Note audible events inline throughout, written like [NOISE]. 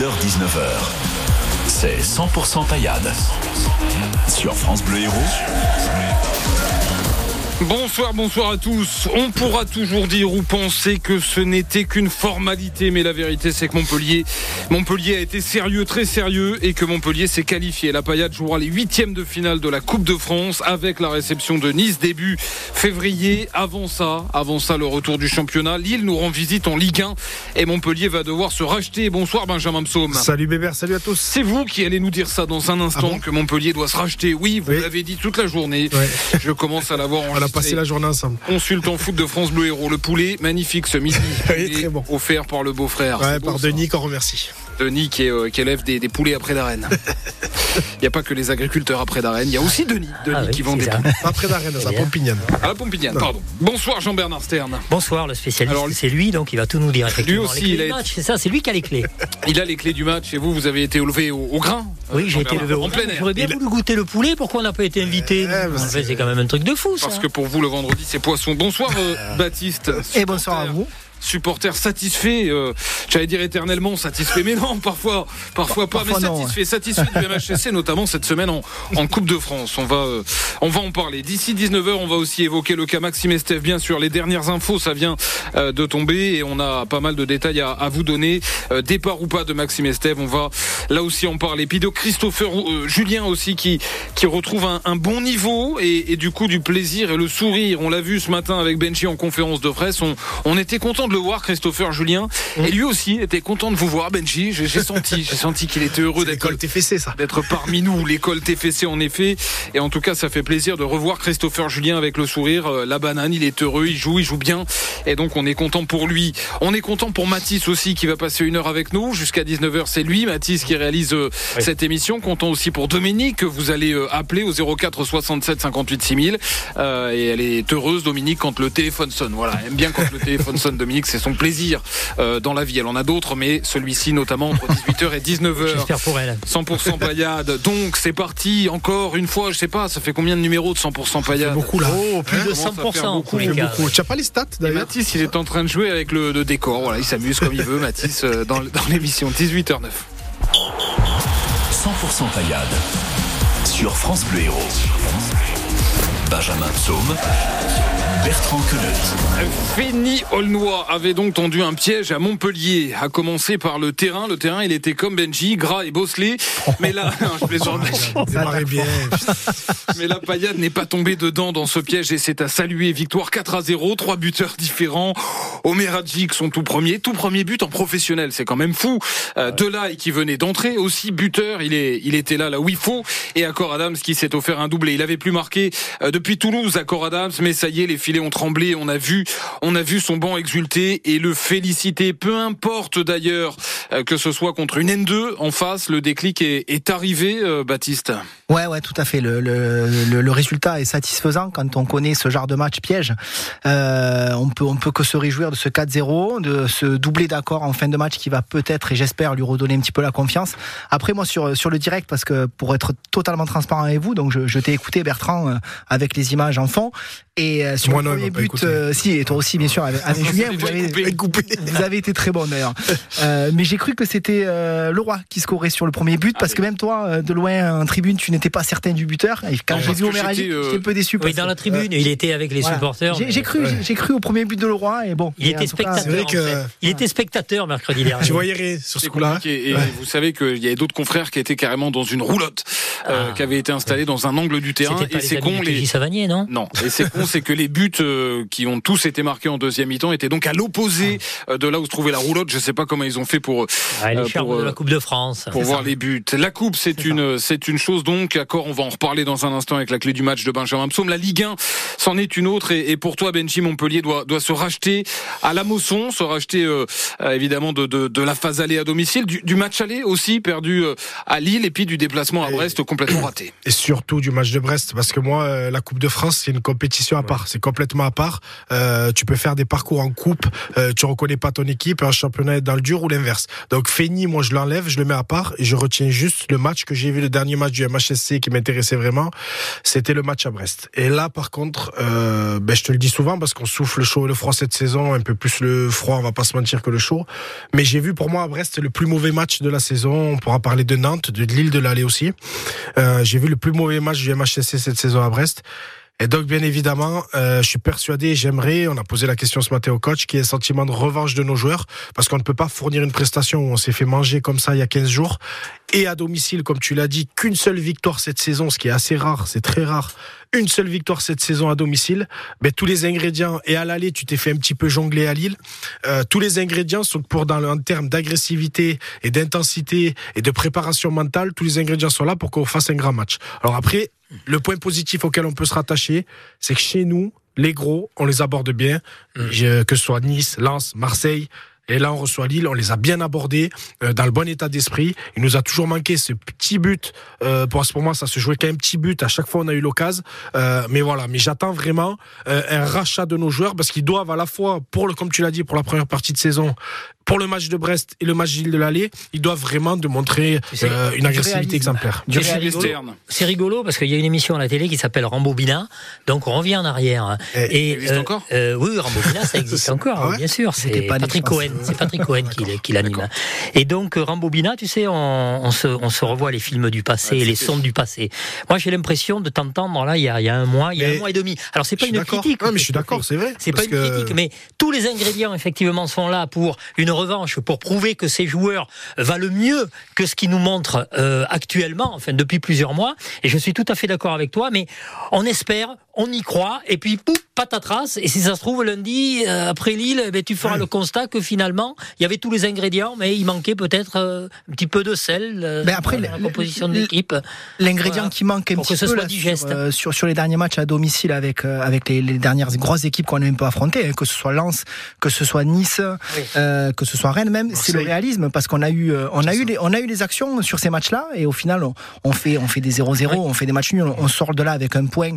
18h-19h, c'est 100% paillade. Sur France Bleu Héros. Bonsoir, bonsoir à tous. On pourra toujours dire ou penser que ce n'était qu'une formalité, mais la vérité c'est que Montpellier, Montpellier a été sérieux, très sérieux, et que Montpellier s'est qualifié. La Paillade jouera les huitièmes de finale de la Coupe de France avec la réception de Nice début février. Avant ça, avant ça, le retour du championnat. Lille nous rend visite en Ligue 1 et Montpellier va devoir se racheter. Bonsoir Benjamin Psaume. Salut Bébert, salut à tous. C'est vous qui allez nous dire ça dans un instant Ah bon que Montpellier doit se racheter. Oui, vous Oui. l'avez dit toute la journée. Ouais. Je commence à l'avoir On passé la journée ensemble. Consultant foot de France Bleu Héros, le poulet, magnifique ce midi. [LAUGHS] Oui, Il est très bon. Offert par le beau-frère. Ouais, par. Denis qu'on remercie. Denis qui, est, euh, qui élève des, des poulets après d'arène. Il n'y a pas que les agriculteurs après d'arène, il y a aussi Denis, Denis Ah oui, qui vend des poulets. Après d'arène, bien. Pompignane. À la Pompignane, pardon. Bonsoir Jean-Bernard Stern. Bonsoir, le spécialiste. Alors, c'est lui, donc il va tout nous dire. Effectivement. aussi, Les clés il a match, c'est ça, c'est lui qui a les clés. Il a les clés du match et vous, vous avez été élevé au, au grain. Oui, j'ai été Jean-Bernard. levé au En plein air. J'aurais bien Il- voulu goûter le poulet. Pourquoi on n'a pas été invité Eh, nous En fait, c'est- C'est quand même un truc de fou, ça. Parce que pour vous, le vendredi, c'est poisson. Bonsoir euh, Baptiste. Et bonsoir à vous. Supporter satisfait, euh, j'allais dire éternellement satisfait, mais non, parfois, parfois pas, Parfois mais non, satisfait, satisfait du MHSC, [LAUGHS] notamment cette semaine en, en Coupe de France. On va, euh, on va en parler. D'ici 19h, on va aussi évoquer le cas Maxime Estève, bien sûr. Les dernières infos, ça vient euh, de tomber et on a pas mal de détails à, à vous donner. Euh, départ ou pas de Maxime Estève, on va là aussi en parler. Puis de Christopher euh, Julien aussi qui, qui retrouve un, un bon niveau et, et du coup du plaisir et le sourire. On l'a vu ce matin avec Benji en conférence de presse. On, on était content de le voir, Christopher Julien. Et lui aussi était content de vous voir, Benji. J'ai senti, j'ai senti qu'il était heureux d'être L'école TFC, ça. d'être parmi nous, l'école TFC en effet. Et en tout cas, ça fait plaisir de revoir Christopher Julien avec le sourire. Euh, La banane, il est heureux, il joue, il joue bien. Et donc, on est content pour lui. On est content pour Mathis aussi qui va passer une heure avec nous. Jusqu'à 19h, c'est lui, Mathis, qui réalise euh, cette émission. Content aussi pour Dominique que vous allez euh, appeler au 04 67 58 6000. Euh, et elle est heureuse, Dominique, quand le téléphone sonne. Voilà, elle aime bien quand le téléphone sonne, Dominique. C'est son plaisir euh, dans la vie. Elle en a d'autres, mais celui-ci notamment entre 18h et 19h. [LAUGHS] J'espère pour elle. 100% [LAUGHS] paillade. Donc c'est parti encore une fois, je sais pas, ça fait combien de numéros de 100% C'est paillade beaucoup là. Oh, plus de ça fait 100% en beaucoup, beaucoup. Tu as pas les stats d'ailleurs Mathis, il est en train de jouer avec le, le décor. Voilà, il s'amuse comme il veut, Mathis, euh, dans, dans l'émission 18h09. 100% paillade. Sur France Bleu Héros. Benjamin Psaume. Bertrand Queneut. Fény Aulnois avait donc tendu un piège à Montpellier, à commencer par le terrain. Le terrain, il était comme Benji, gras et bosselé. Mais là, [LAUGHS] je plaisante. Démarrez bien. [LAUGHS] Mais la paillade n'est pas tombée dedans dans ce piège et c'est à saluer. Victoire 4 à 0, trois buteurs différents. Omer Hadjic, son tout premier, tout premier but en professionnel, c'est quand même fou. Euh, Delay qui venait d'entrer, aussi buteur, il, est, il était là là où il faut. Et Accor Adams qui s'est offert un doublé. Il avait plus marqué euh, depuis Toulouse, Accor Adams, mais ça y est, les filets ont tremblé. On a vu, on a vu son banc exulter et le féliciter. Peu importe d'ailleurs que ce soit contre une N2 en face, le déclic est, est arrivé, euh, Baptiste. Ouais, ouais, tout à fait. Le, le, le, le résultat est satisfaisant quand on connaît ce genre de match piège. Euh, on peut, on peut que se réjouir de ce 4-0, de ce doublé d'accord en fin de match qui va peut-être et j'espère lui redonner un petit peu la confiance. Après, moi sur sur le direct, parce que pour être totalement transparent avec vous, donc je, je t'ai écouté Bertrand euh, avec les images en fond et euh, sur Moi le non, premier but, euh, si et toi aussi bien sûr avec, avec [LAUGHS] Julien, vous avez, Coupé. vous avez été très bon d'ailleurs. Euh, mais j'ai cru que c'était euh, Leroy qui scorait sur le premier but parce que même toi, euh, de loin en tribune, tu n'étais pas certain du buteur. Et quand j'ai vu Omer j'étais, euh, un peu déçu. Oui, dans la tribune, il était avec les Voilà. supporters. J'ai cru, Ouais. j'ai- cru au premier but de Leroy et bon. Il était cas, spectateur. c'est vrai en que- fait. Il était spectateur mercredi dernier. Tu voyais rien sur ce coup-là. Et Ouais. vous savez qu'il y avait d'autres confrères qui étaient carrément dans une roulotte, euh, Ah. qui avait été installée dans un angle du terrain. Pas Et c'est con, les. Savanier, non? Non, et c'est con, c'est que les buts euh, qui ont tous été marqués en deuxième mi-temps étaient donc à l'opposé euh, de là où se trouvait la roulotte. Je sais pas comment ils ont fait pour Ah, euh, Les charmes pour, de euh, la Coupe de France. pour voir les buts. La coupe, c'est une c'est une chose donc. Accord, on va en reparler dans un instant avec la clé du match de Benjamin Psaume. La Ligue 1, c'en est une autre. Et, et pour toi, Benji Montpellier doit doit se racheter à la Mosson, se racheter euh, euh, évidemment de, de de la phase aller à domicile, du, du match aller aussi perdu euh, à Lille et puis du déplacement à Et- Brest complètement raté. Et surtout du match de Brest, parce que moi, euh, la Coupe de France, c'est une compétition à part. C'est complètement à part. Euh, tu peux faire des parcours en coupe, euh, tu reconnais pas ton équipe, un championnat est dans le dur ou l'inverse. Donc Feigny, moi je l'enlève, je le mets à part et je retiens juste le match que j'ai vu, le dernier match du MHSC qui m'intéressait vraiment, c'était le match à Brest. Et là par contre, euh, ben, je te le dis souvent parce qu'on souffle le chaud et le froid cette saison, un peu plus le froid, on va pas se mentir que le chaud. Mais j'ai vu pour moi à Brest le plus mauvais match de la saison. On pourra parler de Nantes, de Lille, de l'Allée aussi. Euh, j'ai vu le plus mauvais match du MHSC cette saison à Brest. Et donc, bien évidemment, euh, je suis persuadé, j'aimerais, on a posé la question ce matin au coach, qu'il y ait un sentiment de revanche de nos joueurs, parce qu'on ne peut pas fournir une prestation. Où on s'est fait manger comme ça il y a 15 jours, et à domicile, comme tu l'as dit, qu'une seule victoire cette saison, ce qui est assez rare, c'est très rare, une seule victoire cette saison à domicile, ben, tous les ingrédients, et à l'aller, tu t'es fait un petit peu jongler à Lille, euh, tous les ingrédients sont pour, dans le, en termes d'agressivité et d'intensité et de préparation mentale, tous les ingrédients sont là pour qu'on fasse un grand match. Alors après, le point positif auquel on peut se rattacher, c'est que chez nous, les gros, on les aborde bien, Je- que ce soit Nice, Lens, Marseille. Et là, on reçoit Lille, on les a bien abordés, euh, dans le bon état d'esprit. Il nous a toujours manqué ce petit but. Euh, pour, pour moi, ça se jouait quand même petit but. À chaque fois, on a eu l'occasion. Euh, mais voilà, mais j'attends vraiment euh, un rachat de nos joueurs parce qu'ils doivent à la fois, pour le, comme tu l'as dit, pour la première partie de saison, pour le match de Brest et le match de l'Allée, ils doivent vraiment démontrer sais, euh, une agressivité exemplaire. C'est rigolo parce qu'il y a une émission à la télé qui s'appelle Rambobina, donc on revient en arrière. Eh, ça existe encore euh, Oui, Rambobina, ça existe encore, [LAUGHS] Ah ouais bien sûr. Né, Patrick. Cohen, c'est Patrick Cohen qui, l'anime. Et donc euh, Rambobina, tu sais, on, on se, on se revoit les films du passé, Ouais, les sons du passé. Moi, j'ai l'impression de t'entendre là, il y a, il y a un mois, il y a un mois et demi. Alors c'est pas une critique. Non, mais je suis d'accord, c'est vrai. C'est pas une que- critique, mais tous les ingrédients effectivement sont là pour une revanche, pour prouver que ces joueurs valent mieux que ce qu'ils nous montrent euh, actuellement, enfin depuis plusieurs mois. Et je suis tout à fait d'accord avec toi, mais on espère, on y croit, et puis pouf, patatras. Et si ça se trouve lundi euh, après Lille, eh ben, tu feras le constat que finalement il y avait tous les ingrédients, mais il manquait peut-être euh, un petit peu de sel euh, Mais après, dans la composition de l'équipe. L'ingrédient Voilà. qui manque un Pour petit que ce peu soit là, digeste. Sur, sur, sur les derniers matchs à domicile avec, avec les, les dernières grosses équipes qu'on a un peu affrontées, hein, que ce soit Lens, que ce soit Nice, Oui. que ce soit Rennes même, c'est le réalisme parce qu'on a eu, on a eu, les, on a eu les actions sur ces matchs-là et au final on, on fait, on fait des 0-0, Oui. on fait des matchs nuls, on sort de là avec un point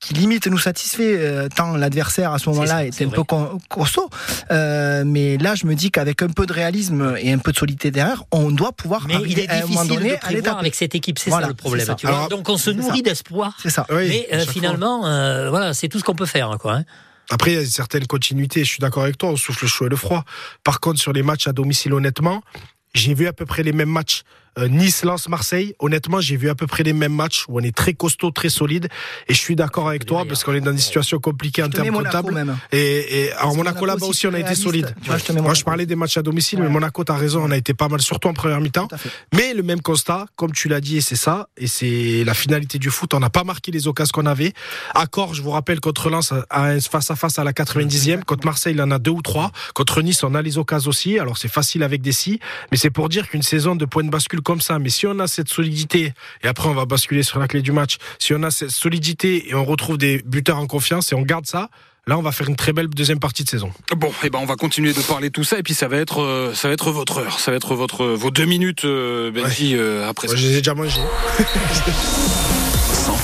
qui limite nous satisfait euh, tant l'adversaire à ce moment-là était un vrai. peu con- costaud. Euh, mais là, je me dis qu'avec un peu de réalisme et un peu de solidité derrière, on doit pouvoir Mais il est à un moment difficile donné de à prévoir avec cette équipe, c'est Voilà, ça le problème. ça. tu vois. Alors, Donc on se nourrit d'espoir. C'est ça. Oui, Mais à euh, finalement, euh, voilà, c'est tout ce qu'on peut faire, quoi. hein. Après, il y a une certaine continuité. Je suis d'accord avec toi. On souffle le chaud et le froid. Par contre, sur les matchs à domicile, honnêtement, j'ai vu à peu près les mêmes matchs. Euh, Nice, Lens, Marseille. Honnêtement, j'ai vu à peu près les mêmes matchs où on est très costaud, très solide. Et je suis d'accord avec toi parce qu'on est dans des situations compliquées en termes Monaco comptables. Et, et alors Monaco là-bas aussi, aussi, on a été solide. Moi, je parlais des matchs à domicile, Ouais. mais Monaco, t'as raison, on a été pas mal, surtout en première mi-temps. Mais le même constat, comme tu l'as dit, et c'est ça, et c'est la finalité du foot. On n'a pas marqué les occasions qu'on avait. Accord, je vous rappelle, contre Lens, face à face à la 90e. Contre Marseille, il en a deux ou trois. Contre Nice, on a les occasions aussi. Alors c'est facile avec des si, mais c'est pour dire qu'une saison de point de bascule comme ça, mais si on a cette solidité, et après on va basculer sur la clé du match, si on a cette solidité et on retrouve des buteurs en confiance et on garde ça, là on va faire une très belle deuxième partie de saison. Bon, et ben on va continuer de parler de tout ça et puis ça va être euh, ça va être votre heure, ça va être votre vos deux minutes euh, Benji euh, après ça. je les ai déjà mangés.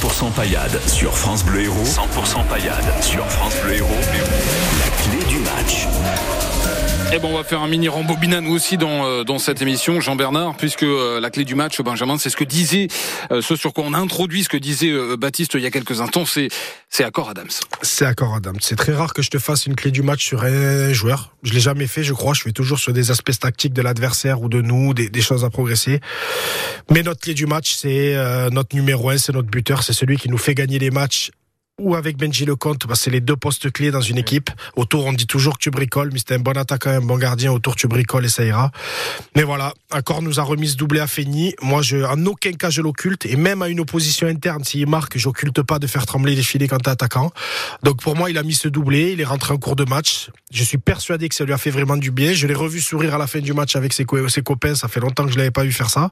100% paillade sur France Bleu Héros. 100% paillade sur France Bleu Héros. La clé du match. Et ben on va faire un mini rembobinat nous aussi dans euh, dans cette émission Jean Bernard puisque euh, la clé du match Benjamin c'est ce que disait euh, ce sur quoi on introduit ce que disait euh, Baptiste il y a quelques instants c'est c'est Accord Adams. C'est accord, Adam. C'est très rare que je te fasse une clé du match sur un joueur. Je l'ai jamais fait, je crois. Je fais toujours sur des aspects tactiques de l'adversaire ou de nous, des, des choses à progresser. Mais notre clé du match, c'est euh, notre numéro un, c'est notre buteur, c'est celui qui nous fait gagner les matchs. Ou avec Benji Lecomte, bah, c'est les deux postes clés dans une équipe. Autour, on dit toujours que tu bricoles, mais c'était un bon attaquant un bon gardien. Autour, tu bricoles et ça ira. Mais voilà, Accord nous a remis ce doublé à Feigny. Moi, je, en aucun cas, je l'occulte. Et même à une opposition interne, s'il marque, j'occulte pas de faire trembler les filets quand t'es attaquant. Donc pour moi, il a mis ce doublé, il est rentré en cours de match. Je suis persuadé que ça lui a fait vraiment du bien. Je l'ai revu sourire à la fin du match avec ses, co- ses copains. Ça fait longtemps que je l'avais pas vu faire ça.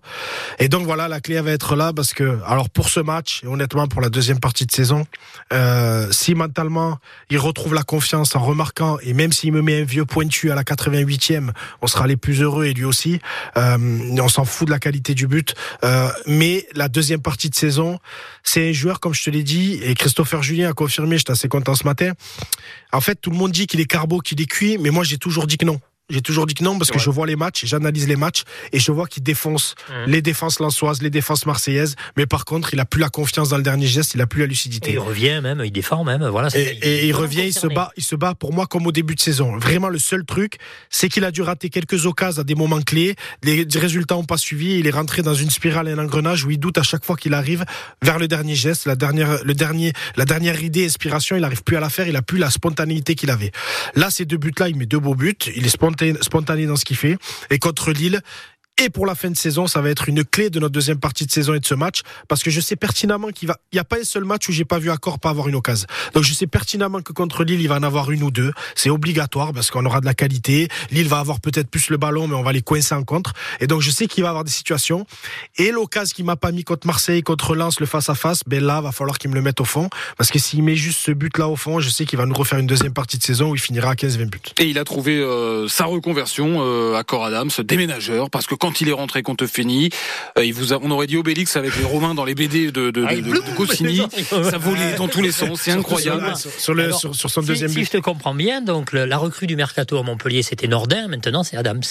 Et donc voilà, la clé elle va être là parce que, alors pour ce match, et honnêtement pour la deuxième partie de saison, Euh, si mentalement il retrouve la confiance en remarquant et même s'il me met un vieux pointu à la 88e, on sera les plus heureux et lui aussi. Euh, on s'en fout de la qualité du but. Euh, mais la deuxième partie de saison, c'est un joueur comme je te l'ai dit et Christopher Julien a confirmé. J'étais assez content ce matin. En fait, tout le monde dit qu'il est carbo, qu'il est cuit, mais moi j'ai toujours dit que non. J'ai toujours dit que non parce que je vois les matchs, j'analyse les matchs et je vois qu'il défonce Mmh. les défenses lançoises, les défenses marseillaises. Mais par contre, il a plus la confiance dans le dernier geste, il a plus la Et lucidité. il revient même, il défend même. Voilà, Et, et il revient, il se bat, il se bat pour moi comme au début de saison. Vraiment, le seul truc, c'est qu'il a dû rater quelques occasions à des moments clés. Les résultats n'ont pas suivi. Il est rentré dans une spirale et un engrenage où il doute à chaque fois qu'il arrive vers le dernier geste, la dernière, le dernier, la dernière idée, inspiration. Il arrive plus à la faire. Il a plus la spontanéité qu'il avait. Là, ces deux buts-là, il met deux beaux buts. Il est spontané, spontané dans ce qu'il fait. Et contre Lille. Et pour la fin de saison, ça va être une clé de notre deuxième partie de saison et de ce match, parce que je sais pertinemment qu'il va. Il n'y a pas un seul match où j'ai pas vu Accor pas avoir une occasion. Donc je sais pertinemment que contre Lille, il va en avoir une ou deux. C'est obligatoire parce qu'on aura de la qualité. Lille va avoir peut-être plus le ballon, mais on va les coincer en contre. Et donc je sais qu'il va avoir des situations. Et l'occasion qu'il m'a pas mis contre Marseille, contre Lens, le face à face, ben là, va falloir qu'il me le mette au fond, parce que s'il met juste ce but là au fond, je sais qu'il va nous refaire une deuxième partie de saison où il finira à 15-20 buts. Et il a trouvé euh, sa reconversion euh, à Cor Adams, déménageur, parce que quand il est rentré contre Feni, euh, il vous a, on aurait dit Obélix avec les Romains dans les BD de, de, Ah, de, de- de Goscinny. [LAUGHS] Ça volait dans tous les sens, c'est incroyable. Sur, sur le, Alors, sur, sur son Si, deuxième si but. je te comprends bien, donc le- la recrue du mercato à Montpellier c'était Nordin, maintenant c'est Adams.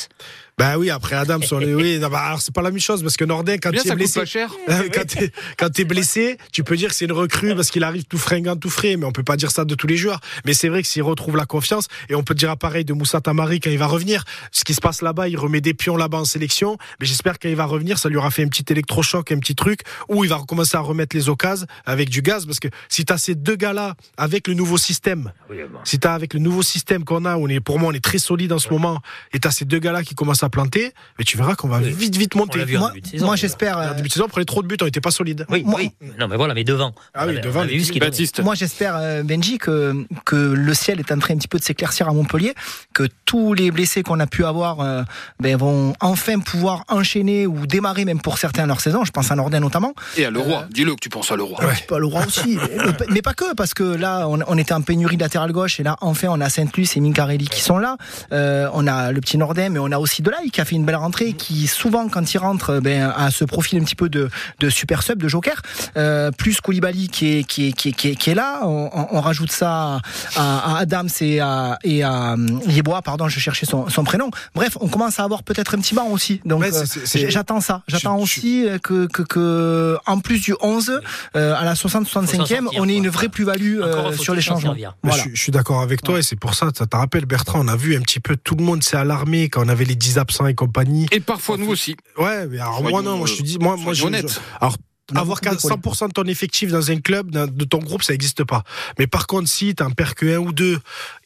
Bah oui, après Adams, on est, oui, non, bah, alors c'est pas la même chose parce que Nordin, quand tu es blessé, pas cher. [LAUGHS] Quand t'es blessé, tu peux dire que c'est une recrue parce qu'il arrive tout fringant, tout frais, mais on peut pas dire ça de tous les joueurs. Mais c'est vrai que s'il retrouve la confiance, et on peut dire pareil de Moussa Tamari quand il va revenir, ce qui se passe là-bas, il remet des pions là-bas en sélection, mais j'espère qu'il va revenir, ça lui aura fait un petit électrochoc, un petit truc, où il va recommencer à remettre les occasions avec du gaz, parce que si t'as ces deux gars-là avec le nouveau système, si t'as avec le nouveau système qu'on a, où on est, pour moi, on est très solide en ce moment, et t'as ces deux gars-là qui commencent à planter, mais tu verras qu'on va Oui. vite, vite On monter. vu Moi, début de saison, moi j'espère. En euh, début de saison, on prenait trop de buts, on n'était pas solide. Oui, Moi- oui. Non, mais voilà, mais devant. Ah oui, devant, vu ce. Baptiste. Moi, j'espère, euh, Benji, que, que le ciel est en train un petit peu de s'éclaircir à Montpellier, que tous les blessés qu'on a pu avoir euh, ben, vont enfin pouvoir enchaîner ou démarrer, même pour certains, leur saison. Je pense à Nordin notamment. Et à Leroy, dis-le que tu penses à Leroy. Peu à Leroy aussi. [LAUGHS] mais, pas- mais pas que, parce que là, on, on était en pénurie latéral gauche, et là, enfin, on a Saint-Luc et Mincarelli qui sont là. Euh, on a le petit Nordin, mais on a aussi Qui a fait une belle rentrée, qui souvent, quand il rentre, ben, a ce profil un petit peu de, de super sub, de joker. Euh, plus Koulibaly qui est, qui est, qui est, qui est, qui est là. On, rajoute ça à, à Adams et à, et à euh, Yeboah, pardon, je cherchais son, son prénom. Bref, on commence à avoir peut-être un petit banc aussi. Donc, Ouais, euh, j'attends ça. J'attends Je- aussi que, que, que, en plus du 11, euh, à la 60-65e, sortir, on ait une vraie plus-value euh, sur les changements. Voilà. Je, je suis d'accord avec toi et c'est pour ça, ça te rappelle Bertrand, on a vu un petit peu tout le monde s'est alarmé quand on avait les 10 absents et compagnie. Et parfois nous aussi. Ouais, mais alors Soyons, moi non, moi je te dis, moi, moi je, honnêtes. alors avoir beaucoup de 100% de ton effectif dans un club, de ton groupe, ça n'existe pas. Mais par contre, si t'en perds que un ou deux,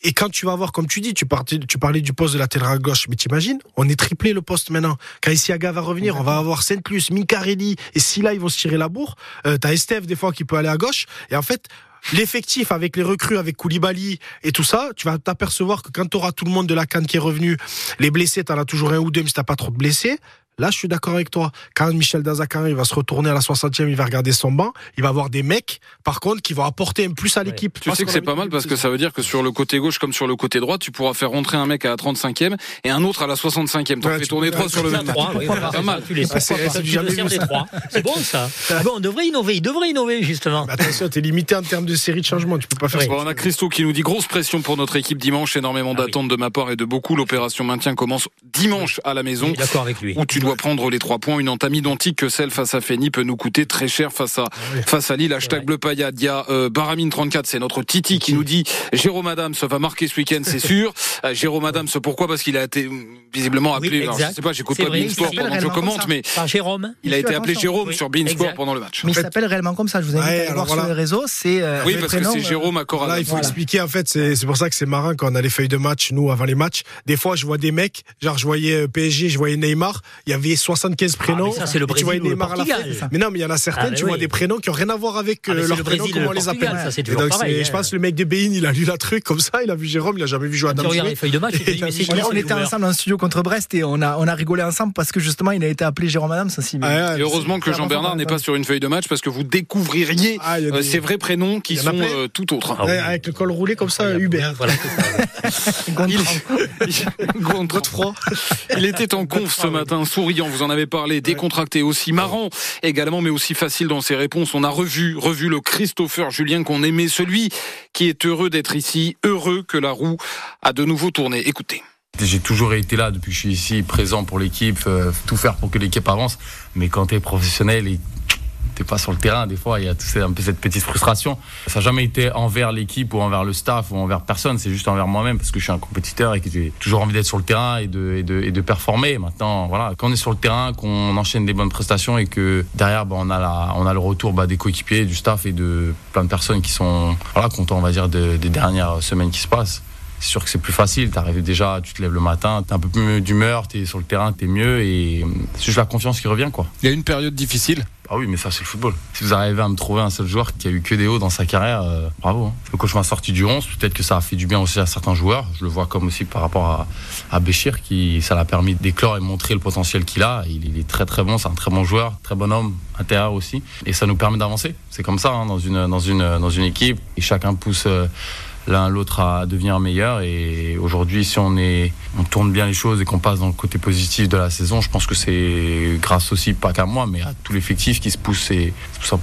et quand tu vas voir, comme tu dis, tu parlais, tu parlais du poste de latéral gauche, mais t'imagines, on est triplé le poste maintenant. Quand Isiaga va revenir, on va avoir Saint-Luc, Mincarelli, et si là ils vont se tirer la bourre, euh, t'as Estève des fois qui peut aller à gauche, et en fait, L'effectif avec les recrues, avec Koulibaly et tout ça, tu vas t'apercevoir que quand tu auras tout le monde de la canne qui est revenu, les blessés, t'en as toujours un ou deux, mais si t'as pas trop de blessés, Là, je suis d'accord avec toi. Quand Michel Dazakan, il va se retourner à la 60e, il va regarder son banc, il va avoir des mecs, par contre, qui vont apporter un plus à l'équipe. Tu sais que c'est pas mal parce que ça veut dire que sur le côté gauche comme sur le côté droit, tu pourras faire rentrer un mec à la 35e et un autre à la 65e. T'en Ouais, fais tu tourner trois sur le même Pas mal. C'est- bon ça. [LAUGHS] Ah bon, on devrait innover. Il devrait innover justement. Attention, t'es limité en termes de série de changements, tu peux pas faire on a Christo qui nous dit grosse pression pour notre équipe dimanche, énormément Ah d'attentes de ma part et de beaucoup. L'opération maintien commence dimanche à la Je maison. suis d'accord avec lui. Où tu dois prendre les trois points. Une entame identique que celle face à Feni peut nous coûter très cher face à, face à Lille. Hashtag bleu paillade. Il y a euh, Baramine34, c'est notre Titi qui nous dit Jérôme Adams va marquer ce week-end, c'est sûr. [LAUGHS] Euh, Jérôme Adams, pourquoi? Parce qu'il a été euh, visiblement Oui, appelé. alors, je sais pas, j'écoute pas Beansport pendant que je commente, mais Par Jérôme. il a été appelé. Jérôme Oui, sur Beansport pendant le match. Mais il fait- s'appelle réellement comme ça. Je vous invite Ouais, à aller voir sur les réseaux. C'est euh, Oui, le parce que c'est Jérôme à Là, il faut Voilà. expliquer, en fait, c'est c'est pour ça que c'est marrant quand on a les feuilles de match, nous, avant les matchs. Des fois, je vois des mecs, genre, je voyais euh, PSG, je voyais Neymar, il y avait 75 prénoms. Ah, ça, c'est le et tu Brésil voyais ou le à la fin. Portugal. Mais non, mais il y en a certaines, Ah, tu vois des prénoms qui ont rien à voir avec Ah, euh, leurs le prénoms, Brésil comment on le les Portugal, appelle. ça, donc, pareil, c'est- hein. je pense que le mec de Bein, il a lu la truc comme ça, il a vu Jérôme, il a jamais vu tu regardes Smith. les feuilles de match, On, était ensemble dans le studio contre Brest et on a, on a rigolé ensemble parce que justement il a été appelé Jérôme Adams aussi. Et heureusement que Jean-Bernard n'est pas sur une feuille de match parce que vous découvririez Ah, euh, ces vrais prénoms qui en sont euh, tout autres. Ah Avec le col roulé comme ça, Hubert. Voilà. [LAUGHS] [LAUGHS] Il, était en conf ce matin, souriant, vous en avez parlé, décontracté, aussi marrant également, mais aussi facile dans ses réponses. On a revu, revu le Christopher Julien qu'on aimait, celui qui est heureux d'être ici, heureux que la roue a de nouveau tourné. Écoutez. J'ai toujours été là depuis que je suis ici, présent pour l'équipe, euh, tout faire pour que l'équipe avance. Mais quand tu es professionnel et t'es pas sur le terrain, des fois, il y a un peu cette petite frustration. Ça n'a jamais été envers l'équipe ou envers le staff ou envers personne, c'est juste envers moi-même parce que je suis un compétiteur et que j'ai toujours envie d'être sur le terrain et de, de, de performer. Maintenant, voilà, quand on est sur le terrain, qu'on enchaîne des bonnes prestations et que derrière, bah, on, a la, on a le retour bah, des coéquipiers, du staff et de plein de personnes qui sont voilà, contents, on va dire, de- des dernières semaines qui se passent. C'est sûr que c'est plus facile. Tu arrives déjà, tu te lèves le matin, tu un peu plus d'humeur, tu es sur le terrain, tu es mieux et c'est juste la confiance qui revient. quoi. Il y a une période difficile? Ah oui, mais ça, c'est le football. Si vous arrivez à me trouver un seul joueur qui a eu que des hauts dans sa carrière, euh, bravo. hein. Le coach m'a sorti du 11, peut-être que ça a fait du bien aussi à certains joueurs. Je le vois comme aussi par rapport à, à Béchir, qui ça l'a permis d'éclore et montrer le potentiel qu'il a. Il, il est très très bon, c'est un très bon joueur, très bon homme, intérieur aussi. Et ça nous permet d'avancer. C'est comme ça hein, dans, une, dans, une, dans une équipe. Et chacun pousse. euh, l'un l'autre à devenir meilleur. Et aujourd'hui si on est on tourne bien les choses et qu'on passe dans le côté positif de la saison je pense que c'est grâce aussi pas qu'à moi mais à tout l'effectif qui se pousse et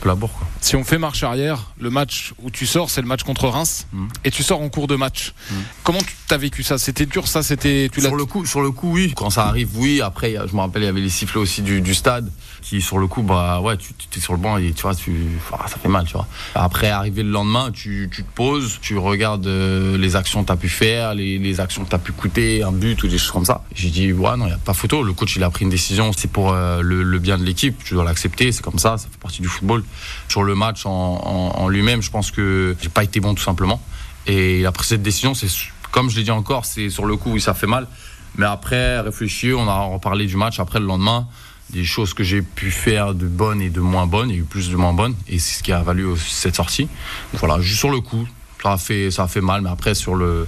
la bourre quoi. Si on fait marche arrière, le match où tu sors, c'est le match contre Reims, Mhm. et tu sors en cours de match. Mhm. Comment tu as vécu ça? C'était dur, ça? C'était tu sur le coup sur le coup oui. Quand ça arrive oui. Après je me rappelle il y avait les sifflets aussi du, du stade qui sur le coup bah ouais tu tu es sur le banc et tu vois tu ah, ça fait mal tu vois. Après arriver le lendemain tu, tu te poses tu regardes euh, les actions que tu as pu faire les, les actions que tu as pu coûter un but ou des choses comme ça. J'ai dit ouais non il y a pas photo. Le coach il a pris une décision. C'est pour euh, le, le bien de l'équipe. Tu dois l'accepter. C'est comme ça. Ça fait partie du football sur le match en, lui-même je pense que j'ai pas été bon tout simplement et il a pris cette décision c'est comme je l'ai dit encore c'est sur le coup oui ça fait mal mais après, réfléchir, on a reparlé du match après le lendemain, des choses que j'ai pu faire de bonnes et de moins bonnes. Il plus de moins bonnes et c'est ce qui a valu aussi cette sortie. Voilà, juste sur le coup, ça a fait, ça a fait mal, mais après sur le,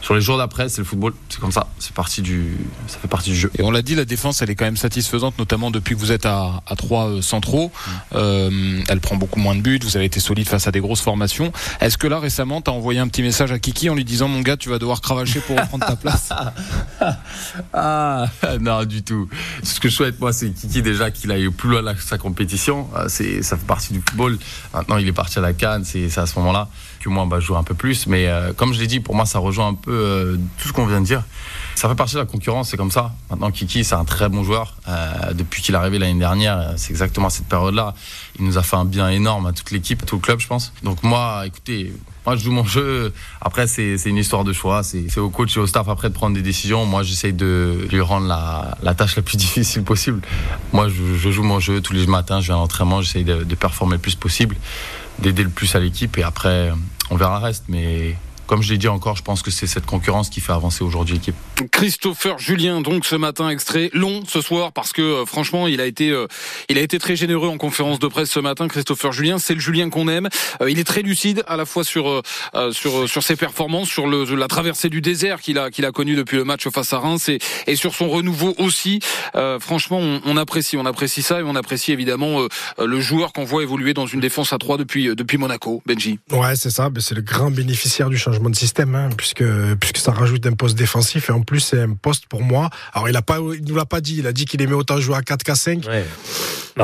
sur les jours d'après, c'est le football, c'est comme ça, c'est parti du, ça fait partie du jeu. Et on l'a dit, la défense, elle est quand même satisfaisante, notamment depuis que vous êtes à, à trois euh, centraux. Euh, elle prend beaucoup moins de buts, vous avez été solide face à des grosses formations. Est-ce que là, récemment, tu as envoyé un petit message à Kiki en lui disant, mon gars, tu vas devoir cravacher pour reprendre ta place? [LAUGHS] Ah [LAUGHS] non du tout. Ce que je souhaite moi c'est Kiki déjà qu'il aille plus loin de sa compétition. Euh, C'est ça fait partie du football. Maintenant il est parti à la Cannes, c'est c'est à ce moment-là que moi bah, je joue un peu plus. Mais euh, comme je l'ai dit, pour moi ça rejoint un peu euh, tout ce qu'on vient de dire. Ça fait partie de la concurrence, c'est comme ça. Maintenant Kiki c'est un très bon joueur. Euh, depuis qu'il est arrivé l'année dernière, c'est exactement cette période-là. Il nous a fait un bien énorme à toute l'équipe, à tout le club je pense. Donc moi écoutez. Moi, je joue mon jeu. Après, c'est une histoire de choix. C'est au coach et au staff après de prendre des décisions. Moi, j'essaye de lui rendre la, la tâche la plus [LAUGHS] difficile possible. Moi, je, joue mon jeu tous les matins. Je vais à l'entraînement. J'essaye de performer le plus possible, d'aider le plus à l'équipe. Et après, on verra le reste. Mais comme je l'ai dit encore, je pense que c'est cette concurrence qui fait avancer aujourd'hui l'équipe. Christopher Julien, donc ce matin extrait long ce soir parce que euh, franchement il a été euh, il a été très généreux en conférence de presse ce matin. Christopher Julien, c'est le Julien qu'on aime. Euh, il est très lucide à la fois sur euh, sur sur ses performances, sur le la traversée du désert qu'il a qu'il a connu depuis le match face à Reims et et sur son renouveau aussi. Franchement, on, on apprécie on apprécie ça et on apprécie évidemment le joueur qu'on voit évoluer dans une défense à 3 depuis depuis Monaco, Benji. Ouais, c'est ça. Ben, c'est le grand bénéficiaire du changement de système, hein, puisque puisque ça rajoute un poste défensif et en plus c'est un poste pour moi. Alors il il nous l'a pas dit. Il a dit qu'il aimait autant jouer à 4 qu'à 5. Ouais.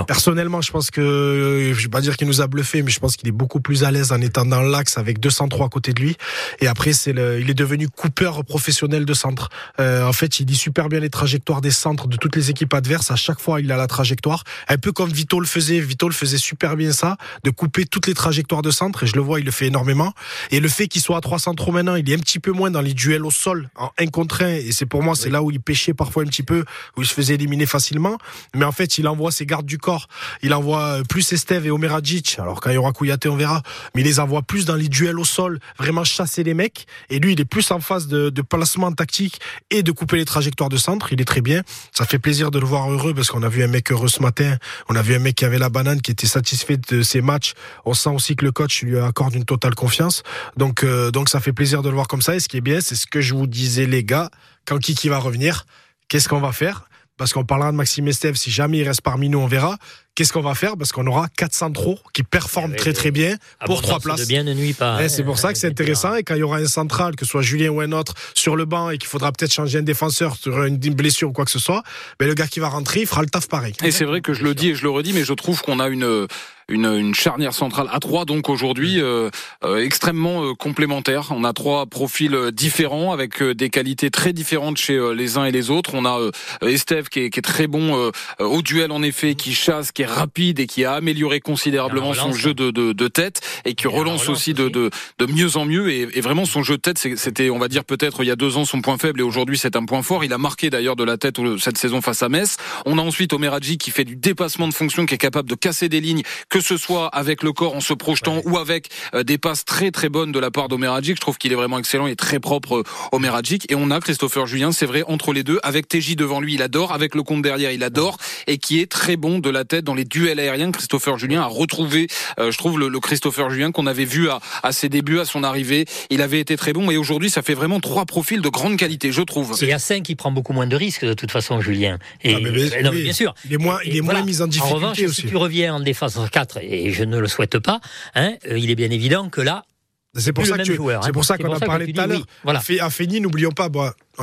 Personnellement, je pense que je vais pas dire qu'il nous a bluffé, mais je pense qu'il est beaucoup plus à l'aise en étant dans l'axe avec 203 à côté de lui. Et après, c'est le, il est devenu coupeur professionnel de centre. Euh, en fait, il lit super bien les trajectoires des centres de toutes les équipes adverses. À chaque fois, il a la trajectoire, un peu comme Vito le faisait. Vito le faisait super bien ça, de couper toutes les trajectoires de centre. Et je le vois, il le fait énormément. Et le fait qu'il soit à 3 centraux maintenant, il est un petit peu moins dans les duels au sol, en 1 contre 1. Et c'est pour moi, c'est là où il pêchait parfois un petit peu, où il se faisait éliminer facilement. Mais en fait, il envoie ses gardes du corps il envoie plus Esteve et Omeragic. Alors quand il y aura Kouyaté, on verra. Mais il les envoie plus dans les duels au sol, vraiment chasser les mecs. Et lui, il est plus en phase de, de placement tactique et de couper les trajectoires de centre. Il est très bien. Ça fait plaisir de le voir heureux parce qu'on a vu un mec heureux ce matin. On a vu un mec qui avait la banane, qui était satisfait de ses matchs. On sent aussi que le coach lui accorde une totale confiance. Donc, euh, donc ça fait plaisir de le voir comme ça. Et ce qui est bien, c'est ce que je vous disais, les gars, quand Kiki va revenir, qu'est-ce qu'on va faire? Parce qu'on parlera de Maxime Estève, si jamais il reste parmi nous, on verra. Qu'est-ce qu'on va faire? Parce qu'on aura 400 trop qui performent très très bien pour trois places. De bien ne nuit pas. c'est pour ça que c'est intéressant. Et quand il y aura un central, que ce soit Julien ou un autre, sur le banc et qu'il faudra peut-être changer un défenseur sur une blessure ou quoi que ce soit, ben le gars qui va rentrer, il fera le taf pareil. Et c'est vrai que je le dis et je le redis, mais je trouve qu'on a une une, une, charnière centrale à trois donc aujourd'hui euh, euh, extrêmement euh, complémentaire. On a trois profils différents avec des qualités très différentes chez les uns et les autres. On a Esteve qui est, qui est, très bon au duel en effet, qui chasse, qui est rapide et qui a amélioré considérablement son jeu de, de, de, tête et qui relance, aussi de, de, de, mieux en mieux. Et, et, vraiment son jeu de tête, c'était on va dire peut-être il y a deux ans son point faible et aujourd'hui c'est un point fort. Il a marqué d'ailleurs de la tête cette saison face à Metz. On a ensuite Omeradji qui fait du dépassement de fonction, qui est capable de casser des lignes que ce soit avec le corps en se projetant ou avec euh, des passes très très bonnes de la part d'Omeragic. Je trouve qu'il est vraiment excellent et très propre Omeragic. Euh, et on a Christopher Julien, c'est vrai, entre les deux, avec TJ devant lui, il adore, avec le compte derrière, il adore, et qui est très bon de la tête dans les duels aériens. Christopher Julien a retrouvé, euh, je trouve, le, Christopher Julien qu'on avait vu à, à, ses débuts, à son arrivée. Il avait été très bon et aujourd'hui, ça fait vraiment trois profils de grande qualité, je trouve. C'est Yassin qui prend beaucoup moins de risques de toute façon, Julien. Et, ah, mais, bien sûr. Il est moins, il est moins mis en difficulté en revanche, aussi. Si tu reviens en défense 4 et et je ne le souhaite pas, hein, euh, il est bien évident que là, c'est pour, ça que c'est hein. pour ça qu'on a parlé tout à l'heure. Voilà. N'oublions pas,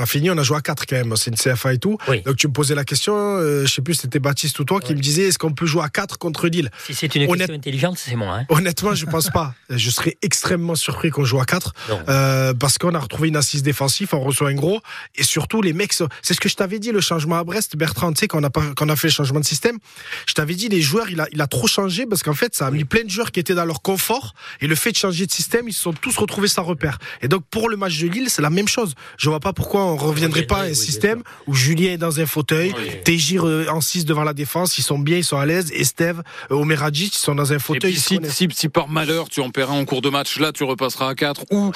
Fény, on a joué à 4 quand même, c'est une CFA et tout. Donc tu me posais la question, euh, je sais plus, c'était Baptiste ou toi qui me disait, est-ce qu'on peut jouer à 4 contre Lille? Si c'est une question intelligente, c'est moi. Hein. Honnêtement, je pense pas. [LAUGHS] Je serais extrêmement surpris qu'on joue à 4 euh, parce qu'on a retrouvé une assise défensive, on reçoit un gros et surtout les mecs, c'est ce que je t'avais dit, le changement à Brest, Bertrand, tu sais, qu'on a, qu'on a fait le changement de système, je t'avais dit, les joueurs, il a, il a trop changé parce qu'en fait, ça a mis plein de joueurs qui étaient dans leur confort et le fait de changer de système, ils se sont tous retrouvés sans repère. Et donc pour le match de Lille, c'est la même chose. Je vois pas pourquoi on reviendrait pas à un système où Julien est dans un fauteuil, Tégir euh, en 6 devant la défense, ils sont bien, ils sont à l'aise, Esteve, euh, Omeragic, ils sont dans un fauteuil. si, si, par malheur tu en paieras en cours de match, là tu repasseras à 4 ou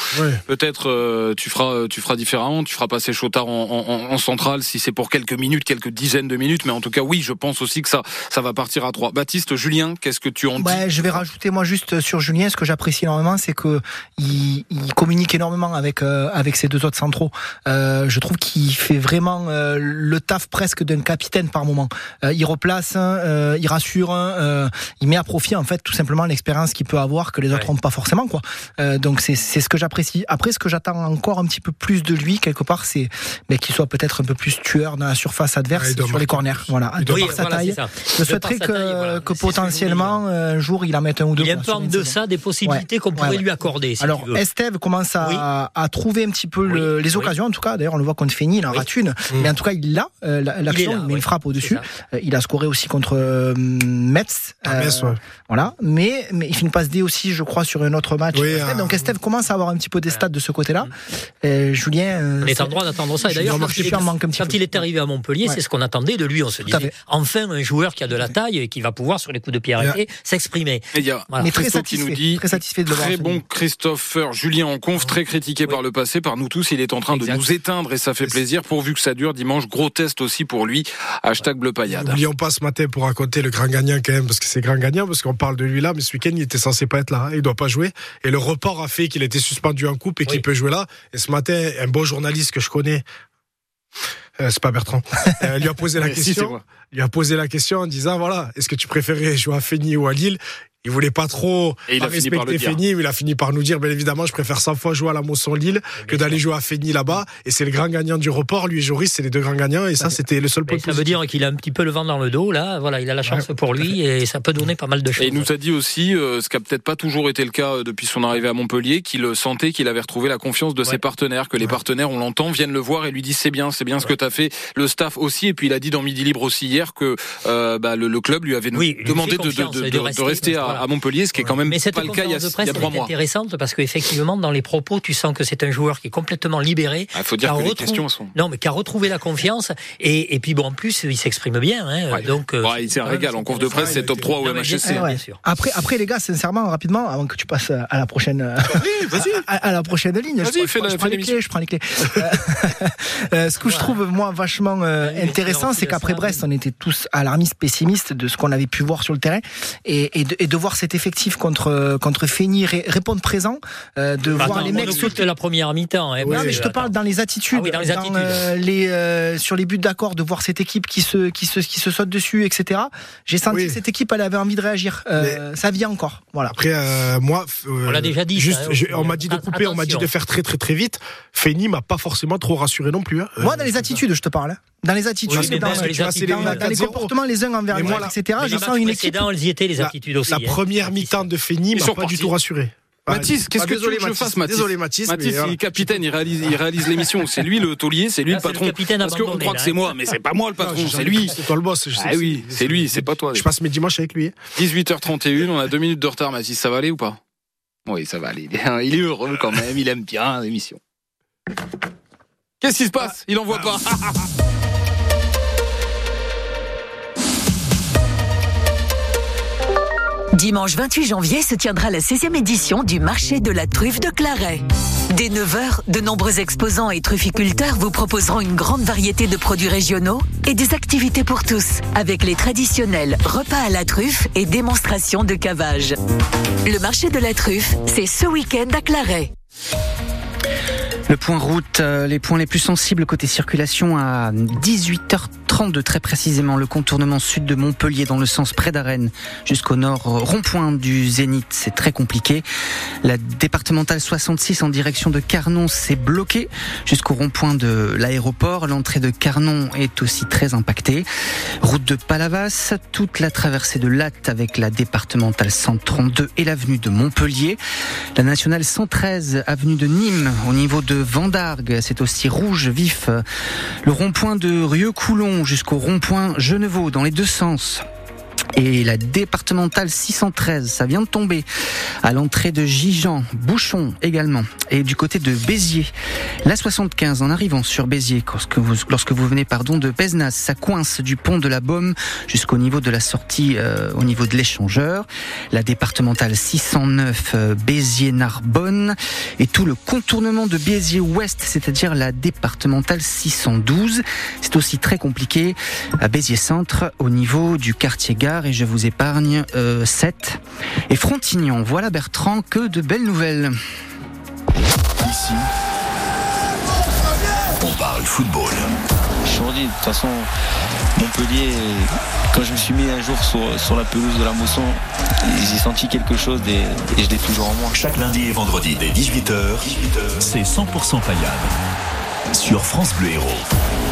peut-être euh, tu feras tu feras différemment, tu feras passer Chotard en, en, en centrale si c'est pour quelques minutes, quelques dizaines de minutes, mais en tout cas oui, je pense aussi que ça ça va partir à 3. Baptiste, Julien, qu'est-ce que tu en dis? Je vais rajouter moi juste sur Julien, ce que j'apprécie énormément, c'est que il, il communique énormément avec euh, avec ses deux autres centraux. Euh, je trouve qu'il fait vraiment euh, le taf presque d'un capitaine par moment. il replace, il rassure, il met à profit en fait tout simplement l'expérience qu'il peut avoir que les autres n'ont pas forcément quoi. donc c'est c'est ce que j'apprécie. Après ce que j'attends encore un petit peu plus de lui quelque part, c'est mais qu'il soit peut-être un peu plus tueur dans la surface adverse sur les corners. Voilà, de par sa taille. Je souhaiterais que, que potentiellement un jour il en mette un ou deux. Il y a un peu de ça des possibilités qu'on pourrait lui accorder. Si Alors Esteve commence à, à, trouver un petit peu les occasions, en tout cas. D'ailleurs, on le voit contre Fény, il en rate une. Mm. Mais en tout cas, il a euh, l'action, il, met une frappe au-dessus. Euh, il a scoré aussi contre euh, Metz. Ah, voilà. Mais, mais il fait une passe D aussi, je crois, sur un autre match. Donc Esteve commence à avoir un petit peu des stats de ce côté-là. Mm. Julien. on est en droit d'attendre ça. Et d'ailleurs, quand il est arrivé à Montpellier, c'est ce qu'on attendait de lui. On se disait, enfin, un joueur qui a de la taille et qui va pouvoir, sur les coups de pied arrêtés, s'exprimer. Mais très satisfait, qui nous dit, très satisfait de le Très bon Christopher Julien en conf, très critiqué par le passé, par nous tous. Il est en train de nous éteindre et ça fait plaisir pourvu que ça dure dimanche. Gros test aussi pour lui. Hashtag bleu paillade. N'oublions pas ce matin pour raconter le grand gagnant quand même, parce que c'est grand gagnant, parce qu'on parle de lui là, mais ce week-end il était censé pas être là. Hein. Il doit pas jouer. Et le report a fait qu'il était suspendu en coupe et qu'il peut jouer là. Et ce matin, un beau journaliste que je connais, euh, c'est pas Bertrand, [LAUGHS] euh, lui a posé la [LAUGHS] question. lui a posé la question en disant voilà, est-ce que tu préférais jouer à Fény ou à Lille? Il voulait pas trop et respecter Fény, mais il a fini par nous dire, bien évidemment, je préfère 100 fois jouer à la Mosson-Lille que d'aller jouer à Fény là-bas. Et c'est le grand gagnant du report. Lui et Joris, c'est les deux grands gagnants. Et ça, c'était le seul point. Ça veut dire qu'il a un petit peu le vent dans le dos. Là, voilà, il a la chance pour lui et ça peut donner pas mal de choses. Et il nous a dit aussi, euh, ce qui a peut-être pas toujours été le cas euh, depuis son arrivée à Montpellier, qu'il sentait qu'il avait retrouvé la confiance de ses partenaires, que les partenaires, on l'entend, viennent le voir et lui disent c'est bien, c'est bien ce que tu as fait. Le staff aussi. Et puis il a dit dans Midi Libre aussi hier que euh, bah, le, club lui avait demandé de, de, rester, à, à, à Montpellier, ce qui est quand même Mais cette pas le cas il y a, conférence de il presse y a trois mois. intéressante parce qu'effectivement, dans les propos, tu sens que c'est un joueur qui est complètement libéré. Il faut dire qui a que les retrouvé- questions sont. Non, mais qui a retrouvé la confiance. Et, et puis, bon, en plus, il s'exprime bien. Hein, Ouais. donc, euh, c'est un régal. En conf de presse, c'est top 3 au Ah ouais. sûr. Après, après les gars, sincèrement, rapidement, avant que tu passes à la prochaine, [LAUGHS] vas-y. à, à la prochaine ligne, Vas-y, je, fais la- je prends les clés, je prends les clés. [LAUGHS] Euh, [LAUGHS] euh, ce que je trouve moi vachement euh, intéressant, c'est qu'après Brest, oui. on était tous alarmistes, pessimistes de ce qu'on avait pu voir sur le terrain, et, et, de, et de voir cet effectif contre contre Feigny ré- répondre présent, euh, de Bah, voir attends, les on mecs sauter. la première mi-temps. hein, non, mais je te parle attends. dans les attitudes, Ah oui, dans les attitudes. euh, les, euh, sur les buts d'accord, de voir cette équipe qui se, qui se, qui se saute dessus, etc. J'ai senti Oui. que cette équipe, elle avait envie de réagir. Euh, Ça vient encore. Voilà. Après, euh, moi, euh, On l'a déjà dit, Juste, ça, hein, je- on m'a dit de couper, on m'a dit de faire très très très vite. Feigny m'a pas forcément trop rassuré non plus. hein. Moi, Euh, dans les attitudes, je te parle. Hein. Dans les attitudes, Oui, dans, les dans- attitudes, dans- dans les 4-0. comportements les uns envers les moi, autres, etc. Mais Je sens une équipe. elles y étaient, les la, attitudes aussi. la hein. première mi-temps de Ils m'a sont pas partis. du tout rassuré. Mathis, qu'est-ce Ah, que tu veux que je fasse, Mathis Désolé, Mathis. Mathis, mais il est capitaine, il réalise, il réalise l'émission. C'est lui le taulier, c'est lui Là, le c'est le patron. capitaine Parce qu'on croit que c'est hein. moi, mais c'est pas moi le patron, j'ai c'est lui. C'est toi le boss. je sais Ah oui, c'est lui, c'est pas toi. Je passe mes dimanches avec lui. 18h31, on a deux minutes de retard, Mathis, ça va aller ou pas? Oui, ça va aller. [LAUGHS] Il est heureux quand même, il aime bien l'émission. Qu'est-ce qui se passe? Il en voit pas. Dimanche 28 janvier se tiendra la 16e édition du marché de la truffe de Claret. Dès 9h, de nombreux exposants et trufficulteurs vous proposeront une grande variété de produits régionaux et des activités pour tous, avec les traditionnels repas à la truffe et démonstrations de cavage. Le marché de la truffe, c'est ce week-end à Claret. Le point route, euh, les points les plus sensibles côté circulation à 18h32 très précisément. Le contournement sud de Montpellier dans le sens près d'Arène jusqu'au nord euh, rond-point du Zénith, c'est très compliqué. La départementale 66 en direction de Carnon, c'est bloqué jusqu'au rond-point de l'aéroport. L'entrée de Carnon est aussi très impactée. Route de Palavas, toute la traversée de Latte avec la départementale 132 et l'avenue de Montpellier. La nationale 113, avenue de Nîmes, au niveau de Vendargue, c'est aussi rouge vif. Le rond-point de Rieux-Coulon jusqu'au rond-point Genevois, dans les deux sens. Et la départementale 613, ça vient de tomber à l'entrée de Gijan, Bouchon également, et du côté de Béziers. La 75 en arrivant sur Béziers, lorsque vous, lorsque vous venez pardon de Pézenas, ça coince du pont de la Baume jusqu'au niveau de la sortie, euh, au niveau de l'échangeur. La départementale 609 euh, Béziers-Narbonne et tout le contournement de Béziers-Ouest, c'est-à-dire la départementale 612. C'est aussi très compliqué à Béziers-Centre au niveau du quartier gare et je vous épargne euh, 7 et Frontignan. Voilà Bertrand, que de belles nouvelles. Ici, on parle football. Aujourd'hui, de toute façon, Montpellier, quand je me suis mis un jour sur, sur la pelouse de la Mosson, j'ai senti quelque chose et, et je l'ai toujours en moi. Chaque lundi et vendredi dès 18h, c'est 100% paillade. Sur France Bleu Héros.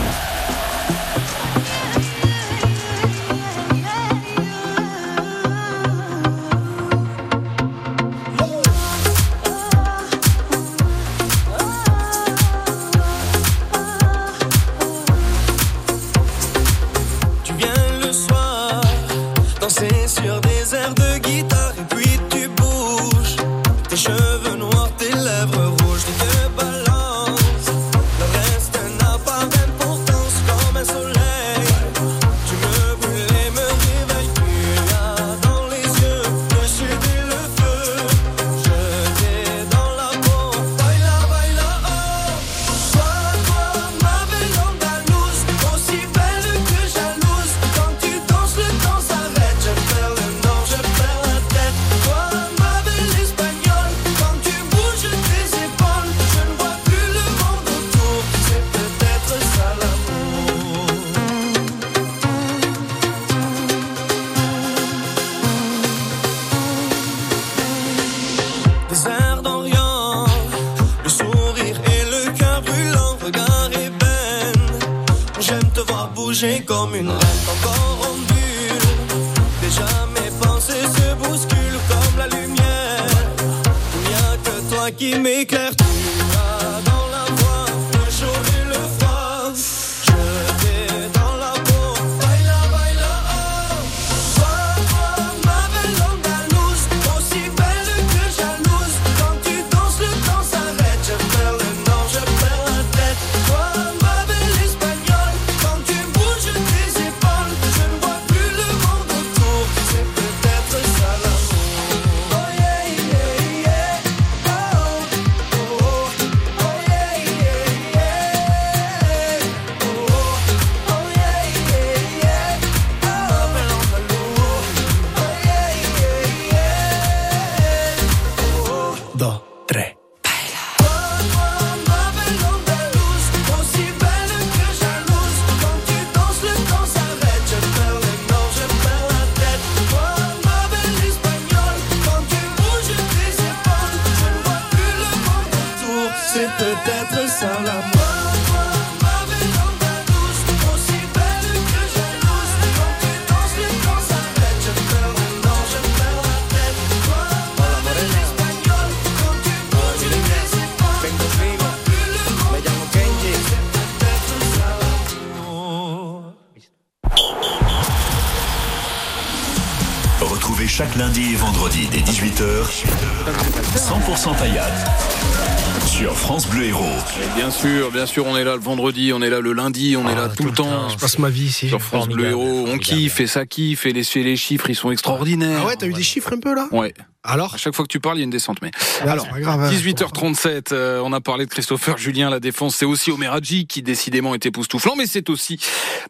Sûr, bien sûr, on est là le vendredi, on est là le lundi, on est là tout, le temps. Je passe ma vie ici. Sur France Bleu Héros, on kiffe et ça kiffe et les, les chiffres ils sont extraordinaires. Ah ouais, t'as eu des chiffres un peu là Ouais. Alors À chaque fois que tu parles, il y a une descente. Mais Là, alors, pas grave, hein. 18h37, euh, on a parlé de Christopher Julien, la défense. C'est aussi Omer Hadji qui décidément est époustouflant, mais c'est aussi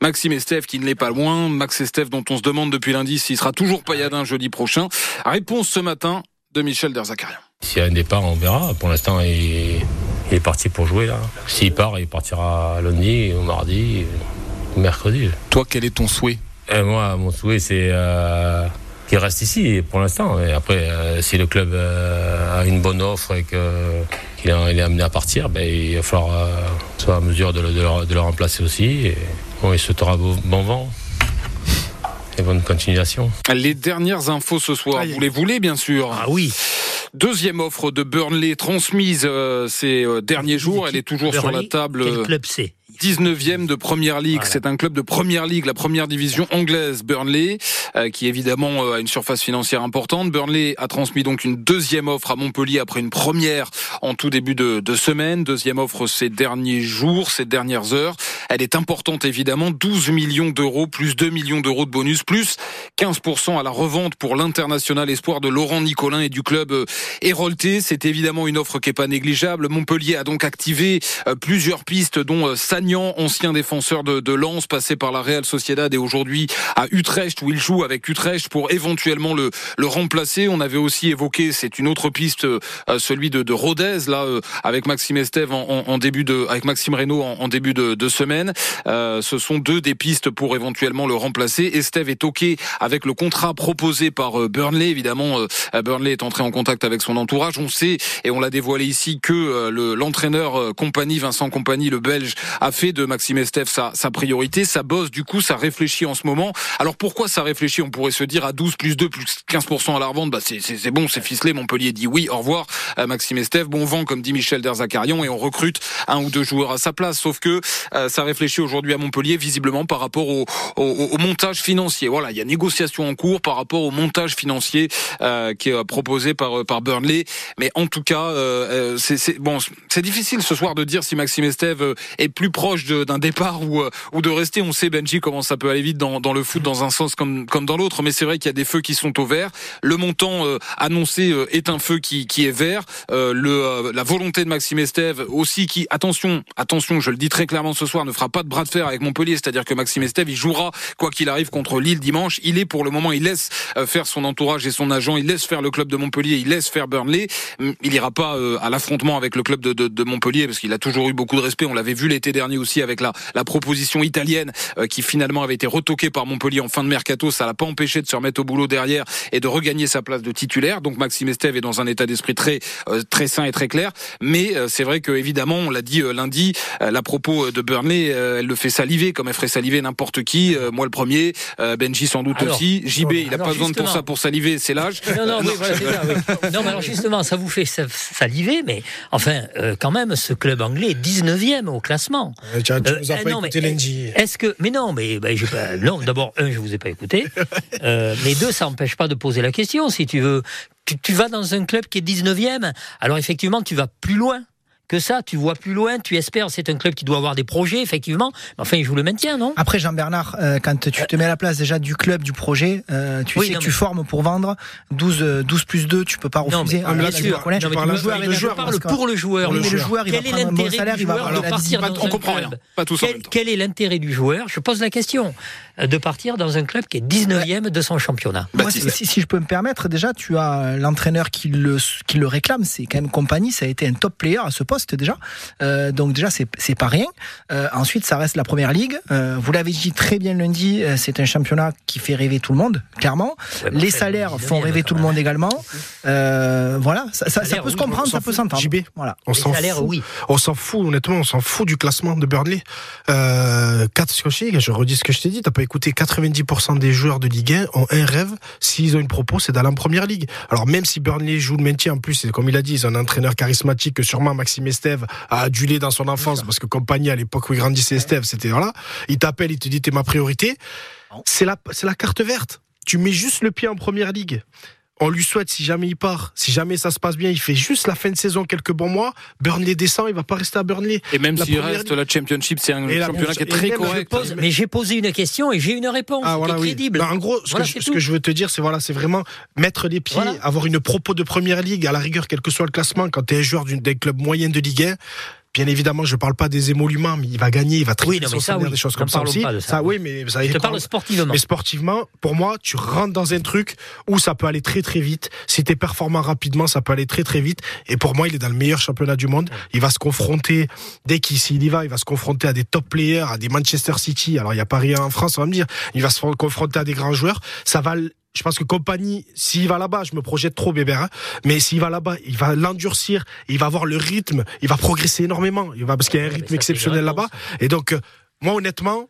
Maxime Estève qui ne l'est pas loin. Max Estève dont on se demande depuis lundi s'il sera toujours pailladin jeudi prochain. Réponse ce matin de Michel Derzakarian. S'il y a un départ, on verra. Pour l'instant, il, il est parti pour jouer là. S'il part, il partira lundi, ou mardi, ou mercredi. Toi, quel est ton souhait Et moi, mon souhait, c'est euh, qu'il reste ici pour l'instant. Et après, euh, si le club euh, a une bonne offre et qu'il est, amené à partir, ben, il va falloir euh, soit à mesure de le, de le- de le remplacer aussi. Et, bon, il souhaitera bon, bon vent et bonne continuation. Les dernières infos ce soir, vous les voulez bien sûr Ah oui. Deuxième offre de Burnley transmise euh, ces euh, derniers jours, elle est toujours sur la table. Quel club c'est? 19e de Première Ligue. Voilà. C'est un club de Première Ligue, la première division anglaise, Burnley, euh, qui évidemment euh, a une surface financière importante. Burnley a transmis donc une deuxième offre à Montpellier après une première en tout début de, de semaine. Deuxième offre ces derniers jours, ces dernières heures. Elle est importante évidemment. 12 millions d'euros, plus 2 millions d'euros de bonus, plus 15% à la revente pour l'international espoir de Laurent Nicolin et du club euh, Hérolté. C'est évidemment une offre qui est pas négligeable. Montpellier a donc activé euh, plusieurs pistes, dont euh, Sagnan, ancien défenseur de, de Lens, passé par la Real Sociedad et aujourd'hui à Utrecht où il joue avec Utrecht pour éventuellement le, le remplacer. On avait aussi évoqué, c'est une autre piste, euh, celui de, de Rodez là euh, avec Maxime Estève en, début de, avec Maxime Reynaud en, début de, de semaine. Euh, ce sont deux des pistes pour éventuellement le remplacer. Estève est ok avec le contrat proposé par euh, Burnley. Évidemment, Burnley est entré en contact avec son entourage. On sait et on l'a dévoilé ici que le- l'entraîneur euh, Compagnie, Vincent Compagnie, le Belge, a fait de Maxime Estève sa, sa priorité. Ça bosse du coup, ça réfléchit en ce moment. Alors pourquoi ça réfléchit? On pourrait se dire à 12 plus 2 plus 15% à la revente, bah c'est bon, c'est ficelé. Montpellier dit oui, au revoir. Euh, Maxime Estève, bon vent comme dit Michel Derzakarian et on recrute un ou deux joueurs à sa place. Sauf que euh, ça réfléchit aujourd'hui à Montpellier visiblement par rapport au, au, au montage financier. Voilà, il y a négociation en cours par rapport au montage financier euh, qui est proposé par euh, par Burnley. Mais en tout cas, euh, euh, c'est bon, difficile ce soir de dire si Maxime Estève est plus proche de- d'un départ ou euh, ou de rester. On sait Benji comment ça peut aller vite dans le foot dans un sens comme comme dans l'autre. Mais c'est vrai qu'il y a des feux qui sont au vert. Le montant euh, annoncé euh, est un feu qui qui est vert. La volonté de Maxime Estève aussi qui attention attention, je le dis très clairement ce soir, ne fera pas de bras de fer avec Montpellier. C'est-à-dire que Maxime Estève il jouera quoi qu'il arrive contre Lille dimanche. Il est pour le moment, il laisse faire son entourage et son agent, il laisse faire le club de Montpellier, il laisse faire Burnley. Hum, Il ira pas à l'affrontement avec le club de, de Montpellier parce qu'il a toujours eu beaucoup de respect. On l'avait vu l'été dernier aussi avec la, la proposition italienne euh, qui finalement avait été retoquée par Montpellier en fin de mercato. Ça l'a pas empêché de se remettre au boulot derrière et de regagner sa place de titulaire. Donc Maxime Estève est dans un état d'esprit très euh, très sain et très clair. Mais euh, c'est vrai que évidemment, on l'a dit euh, lundi, euh, la propos de Burnley, elle le fait saliver comme elle ferait saliver n'importe qui. Moi le premier, Benji sans doute Alors, aussi. JB, il a alors pas besoin de pour ça pour saliver, c'est l'âge. Non, non, oui, voilà, ça, oui. [LAUGHS] Non, mais alors justement, ça vous fait sa- saliver, mais enfin, euh, quand même, ce club anglais est 19e au classement. Tiens, tu nous as pas non, écouté mais, lundi. Est-ce que, mais non, mais ben, pas, non. D'abord, un, je vous ai pas écouté, [LAUGHS] euh, mais deux, ça n'empêche pas de poser la question. Si tu veux, tu, tu vas dans un club qui est 19e, alors effectivement, tu vas plus loin. Que ça, tu vois plus loin, tu espères. C'est un club qui doit avoir des projets, effectivement. Mais enfin, il joue le maintien, non? Après Jean-Bernard, euh, quand tu te mets à la place déjà du club, du projet, euh, tu Oui, sais non, que mais- tu formes pour vendre 12, euh, 12 plus 2, tu peux pas Non, refuser. mais, Ah, bien là, sûr. tu Non, parles- le joueur, parle pour le joueur. Mais le joueur. joueur, il va Quel est prendre un bon l'intérêt salaire, du il va joueur avoir la on un comprend club rien. Pas tous en Quel, est l'intérêt du joueur? Je pose la question. euh, De partir dans un club qui est 19e de son championnat. Moi, Baptiste. si, si je peux me permettre, déjà, tu as l'entraîneur qui le, qui le réclame, c'est quand même compagnie, ça a été un top player à ce poste déjà. Euh, donc déjà, c'est pas rien. Euh, ensuite, ça reste la première ligue. Euh, vous l'avez dit très bien lundi, euh, c'est un championnat qui fait rêver tout le monde, clairement. Ouais, mais Les salaires 19e, font rêver tout le monde également. Euh, voilà, ça, ça- ça salaires, peut se comprendre, on ça peut s'entendre. JB. Voilà. On Les s'en salaires, fout. oui. On s'en fout, honnêtement, on s'en fout du classement de Burnley. Euh, 4, ce que je, redis ce que je t'ai dit, t'as pas écouté 90% des joueurs de Ligue 1 ont un rêve, s'ils ont une propos, c'est d'aller en première ligue. Alors même si Burnley joue le maintien, en plus, c'est comme il a dit, ils ont un entraîneur charismatique que sûrement Maxime Estève a adulé dans son enfance, parce que compagnie à l'époque où il grandissait Estève, c'était voilà. Il t'appelle, il te dit t'es ma priorité. C'est la, c'est la carte verte. tu mets juste le pied en première ligue. On lui souhaite, si jamais il part, si jamais ça se passe bien, il fait juste la fin de saison, quelques bons mois. Burnley descend, il va pas rester à Burnley. Et même s'il première reste, la Championship, c'est un Et la- championnat qui est très correct. Pose- mais j'ai posé une question et j'ai une réponse Ah, qui voilà, est oui. crédible. Bah, en gros, ce, Voilà, que, je, c'est ce tout. que je veux te dire, c'est voilà, c'est vraiment mettre les pieds, Voilà. avoir une propos de première ligue, à la rigueur, quel que soit le classement, quand tu es un joueur d'un club moyen de Ligue 1. Bien évidemment, je parle pas des émoluments, mais il va gagner, il va Oui, non, mais ça, oui. des choses comme ça aussi. pas de ça. oui, mais ça Je te parle sportivement. Mais sportivement, pour moi, tu rentres dans un truc où ça peut aller très très vite. Si tu es performant rapidement, ça peut aller très très vite. Et pour moi, il est dans le meilleur championnat du monde. Il va se confronter, dès qu'il s'il y va, il va se confronter à des top players, à des Manchester City. Alors, il n'y a pas rien en France, on va me dire. Il va se confronter à des grands joueurs. Ça va je pense que compagnie, s'il va là-bas, je me projette trop, bébé, hein, mais s'il va là-bas, il va l'endurcir, il va avoir le rythme, il va progresser énormément, il va, parce qu'il y a un rythme exceptionnel là-bas. Et donc, euh, moi, honnêtement,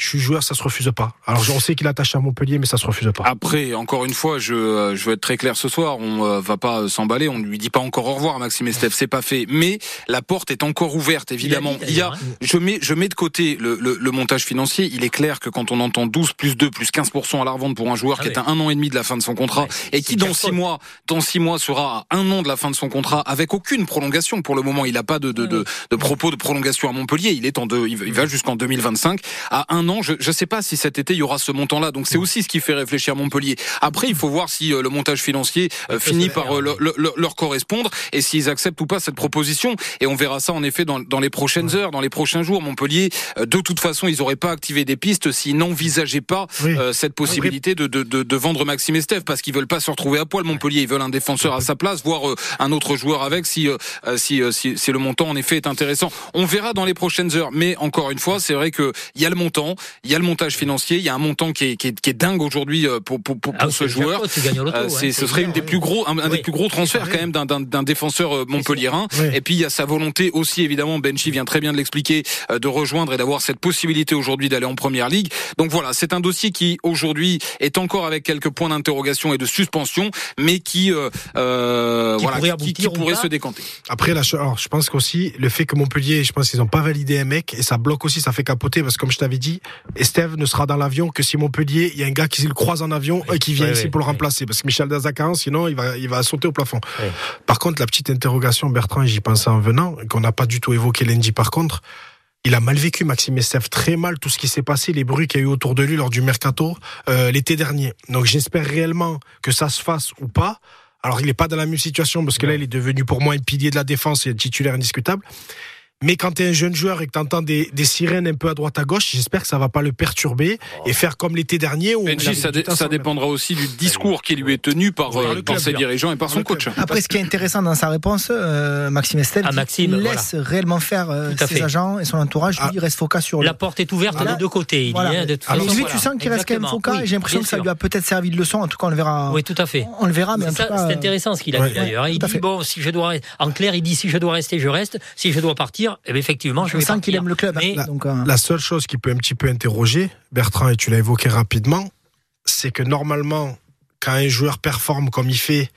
je suis joueur, ça se refuse pas. Alors, on sait qu'il est attaché à Montpellier, mais ça se refuse pas. Après, encore une fois, je, euh, je veux être très clair ce soir. On euh, va pas s'emballer. On ne lui dit pas encore au revoir, Maxime Estève. C'est pas fait. Mais la porte est encore ouverte, évidemment. Il a dit, Il y a, je mets, je mets de côté le, le, le montage financier. Il est clair que quand on entend 12 plus 2 plus 15% à la revente pour un joueur Ah qui oui. est à un an et demi de la fin de son contrat Ouais, et qui dans six mois, dans six mois sera à un an de la fin de son contrat avec aucune prolongation. Pour le moment, il n'a pas de, de, de, de propos de prolongation à Montpellier. Il est en deux, il va- il va jusqu'en 2025. À un an, je ne sais pas si cet été il y aura ce montant-là. Donc c'est aussi ce qui fait réfléchir Montpellier. Après, il faut voir si euh, le montage financier euh, finit par euh, le- le- le- leur correspondre et s'ils acceptent ou pas cette proposition. Et on verra ça en effet dans, dans les prochaines heures, dans les prochains jours. Montpellier, euh, de toute façon, ils n'auraient pas activé des pistes s'ils n'envisageaient pas Oui. euh, cette possibilité de, de, de, de vendre Maxime Estève parce qu'ils veulent pas se retrouver à poil. Montpellier, ils veulent un défenseur à sa place, voire euh, un autre joueur avec si, si, si, si le montant en effet est intéressant. On verra dans les prochaines heures. Mais encore une fois, c'est vrai que il y a le montant, il y a le montage financier, il y a un montant qui est, qui est, qui est dingue aujourd'hui euh, pour, pour, pour, Ah, pour c'est ce joueur. Euh, hein, c'est- ce c'est serait une des plus gros, un, un des plus gros transferts quand même d'un- d'un d'un défenseur euh, montpelliérain. Oui. Et puis il y a sa volonté aussi évidemment, Benchy vient très bien de l'expliquer, euh, de rejoindre et d'avoir cette possibilité aujourd'hui d'aller en première ligue. Donc voilà, c'est un dossier qui aujourd'hui est encore avec quelques points d'interrogation et de suspension, mais qui, euh, Qui voilà, pourrait qui, pourrait se décanter. Après, la, alors, je pense qu'aussi, le fait que Montpellier, je pense qu'ils n'ont pas validé un mec, et ça bloque aussi, ça fait capoter, parce que comme je t'avais dit, Estève ne sera dans l'avion que si Montpellier, il y a un gars qui le croise en avion et qui vient Oui, ici oui, pour le oui. remplacer, parce que Michel Dazakan, sinon, il va, il va sauter au plafond. Par contre, la petite interrogation, Bertrand, et j'y pensais en venant, qu'on n'a pas du tout évoqué lundi par contre, il a mal vécu, Maxime Estève, très mal tout ce qui s'est passé, les bruits qu'il y a eu autour de lui lors du mercato euh, l'été dernier. Donc j'espère réellement que ça se fasse ou pas. Alors il n'est pas dans la même situation parce que là il est devenu pour moi un pilier de la défense et un titulaire indiscutable. Mais quand tu es un jeune joueur et que tu entends des, des sirènes un peu à droite à gauche, j'espère que ça va pas le perturber et faire comme l'été dernier où Benji, ça, dé- dépendra aussi du discours qui lui est tenu par, Par euh, le par club, ses bien. dirigeants et par Par son coach. Après, ce qui est intéressant dans sa réponse, euh, Maxime Estelle, Ah, voilà. laisse réellement faire euh, ses fait. agents et son entourage. Lui, Ah. il reste focus sur La le. porte est ouverte Voilà. des deux côtés. Il Voilà. dit, hein, de toute Alors, façon, lui, voilà. tu sens qu'il reste quand même focus. Oui, et J'ai l'impression que ça lui a peut-être servi de leçon. En tout cas, on le verra. Oui, tout à fait. On le verra, mais C'est intéressant ce qu'il a dit d'ailleurs. Il dit bon, si je dois en clair, il dit si je dois rester, je reste. Si je dois partir, eh bien, effectivement, je vais sent qu'il aime le club. Mais hein, donc, euh, La seule chose qui peut un petit peu interroger, Bertrand, et tu l'as évoqué rapidement, c'est que normalement, quand un joueur performe comme il fait,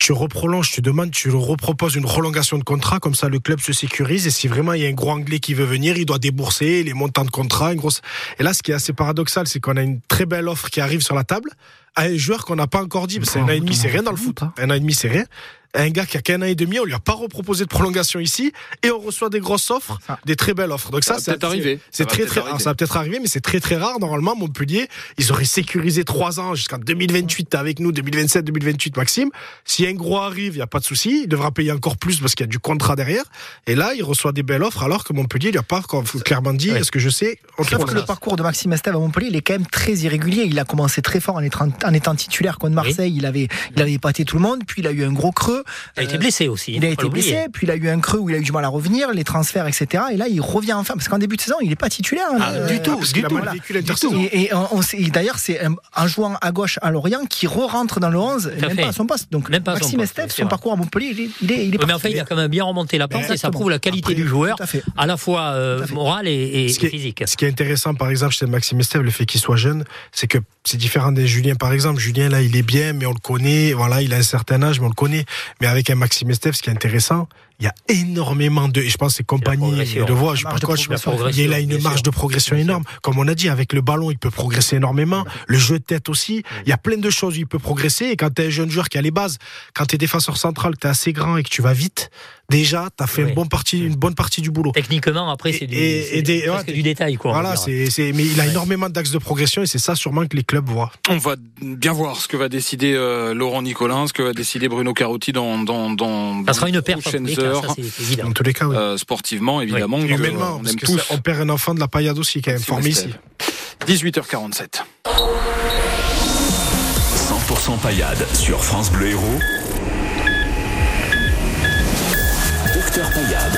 tu reprolonges, tu demandes, tu le reproposes une prolongation de contrat, comme ça le club se sécurise. Et si vraiment il y a un gros anglais qui veut venir, il doit débourser les montants de contrat. Une grosse... Et là, ce qui est assez paradoxal, c'est qu'on a une très belle offre qui arrive sur la table à un joueur qu'on n'a pas encore dit. parce que un an et demi, c'est rien dans le foot. Un an et demi, c'est rien. Un gars qui a qu'un an et demi, on lui a pas reproposé de prolongation ici, et on reçoit des grosses offres, Ça. des très belles offres. Donc ça, Ça va c'est peut-être arriver. Ça C'est très peut-être très. ça va peut-être arriver, mais c'est très très rare. Normalement, Montpellier, ils auraient sécurisé trois ans jusqu'en 2028 t'es avec nous, 2027, 2028, Maxime. Si un gros arrive, il y a pas de souci. Il devra payer encore plus parce qu'il y a du contrat derrière. Et là, il reçoit des belles offres, alors que Montpellier, il a pas clairement dit. Est-ce que je sais on te Sauf que le parcours de Maxime Estève à Montpellier, il est quand même très irrégulier. Il a commencé très fort en étant, en étant titulaire contre Marseille. Il avait, il avait épaté tout le monde. Puis il a eu un gros creux. Il a été Euh, blessé aussi. Il a été blessé, puis il a eu un creux où il a eu du mal à revenir, les transferts, etc. Et là, il revient enfin, parce qu'en début de saison, il n'est pas titulaire. Ah, euh, du tout, parce du tout. voilà. l'intersaison. Et, et on, on sait- et d'ailleurs, c'est un, en jouant à gauche à Lorient qui re-rentre dans le 11, Tout à même fait. pas à son poste. Donc, Même pas à son Maxime c'est son parcours à Montpellier, il est, il est, il est Oui, mais parti. enfin, il a quand même bien remonté la pente et ça prouve la qualité Après, du joueur, tout à fait. à la fois euh, Tout fait. morale et, et Ce qui est- physique. Ce qui est intéressant, par exemple, chez Maxime Estève, le fait qu'il soit jeune, c'est que c'est différent des Julien, par exemple. Julien, là, il est bien, mais on le connaît. Voilà, il a un certain âge, mais on le connaît. Mais avec un Maxime Estève, ce qui est intéressant, il y a énormément de, et je pense que c'est compagnie, progression. le voit, La je progression, pense, il a une marge de progression énorme. Comme on a dit, avec le ballon, il peut progresser énormément. Le jeu de tête aussi. Il y a plein de choses où il peut progresser. Et quand tu es un jeune joueur qui a les bases, quand tu es défenseur central, que tu es assez grand et que tu vas vite, déjà, tu as fait Oui. une bonne partie, une bonne partie du boulot. Techniquement, après, c'est du, et- c'est et des- presque ouais, du détail. Quoi, Voilà, c'est, mais il a énormément d'axes de progression et c'est ça sûrement que les clubs voient. On va bien voir ce que va décider euh, Laurent Nicolin, ce que va décider Bruno Carotti dans dans dans, Ça sera dans une les ça, évident. Dans tous les cas, oui. Euh, sportivement, évidemment, humainement, on parce aime tous. ça- on perd un enfant de la paillade aussi qui est informé ici. 18h47. 100% paillade sur France Bleu Héros. Docteur Paillade.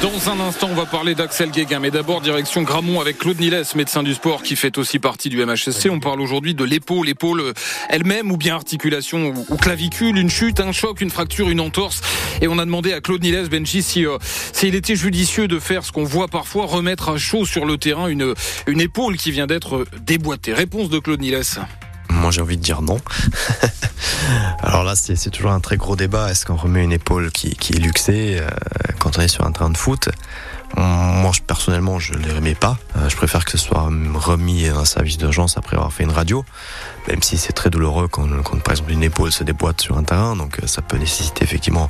Dans un instant, on va parler d'Axel Guéguin, mais d'abord direction Gramont avec Claude Niles, médecin du sport qui fait aussi partie du MHSC. On parle aujourd'hui de l'épaule, l'épaule euh, elle-même ou bien articulation ou, clavicule, une chute, un choc, une fracture, une entorse. Et on a demandé à Claude Niles, Benji, si euh, s'il était judicieux de faire ce qu'on voit parfois, remettre à chaud sur le terrain une, une épaule qui vient d'être déboîtée. Réponse de Claude Niles. J'ai envie de dire non. [LAUGHS] Alors là, c'est toujours un très gros débat. Est-ce qu'on remet une épaule qui, qui est luxée euh, quand on est sur un terrain de foot? Moi, personnellement, je ne les remets pas. Euh, je préfère que ce soit remis dans un service d'urgence après avoir fait une radio, même si c'est très douloureux quand, quand, par exemple, une épaule se déboîte sur un terrain. Donc, euh, ça peut nécessiter effectivement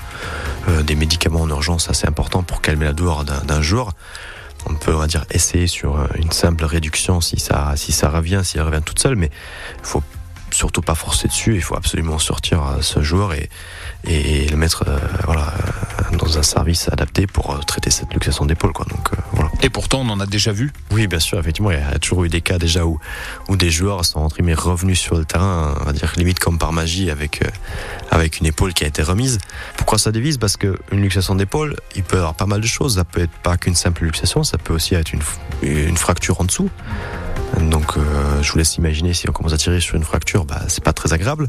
des médicaments en urgence assez importants pour calmer la douleur d'un joueur. On peut, on va dire, essayer sur une simple réduction si ça, si ça revient, si elle revient toute seule, mais il faut surtout pas forcer dessus. Il faut absolument sortir euh, ce joueur et, et le mettre euh, voilà, euh, dans un service adapté pour traiter cette luxation d'épaule. Quoi. Donc, euh, voilà. Et pourtant, on en a déjà vu. Oui, bien sûr, effectivement, il y a toujours eu des cas déjà où, où des joueurs sont entre guillemets revenus sur le terrain, on va dire limite comme par magie, avec, euh, avec une épaule qui a été remise. Pourquoi ça divise? Parce qu'une luxation d'épaule, il peut y avoir pas mal de choses. Ça peut être pas qu'une simple luxation, ça peut aussi être une fracture en dessous. Donc, euh, je vous laisse imaginer si on commence à tirer sur une fracture, bah, c'est pas très agréable.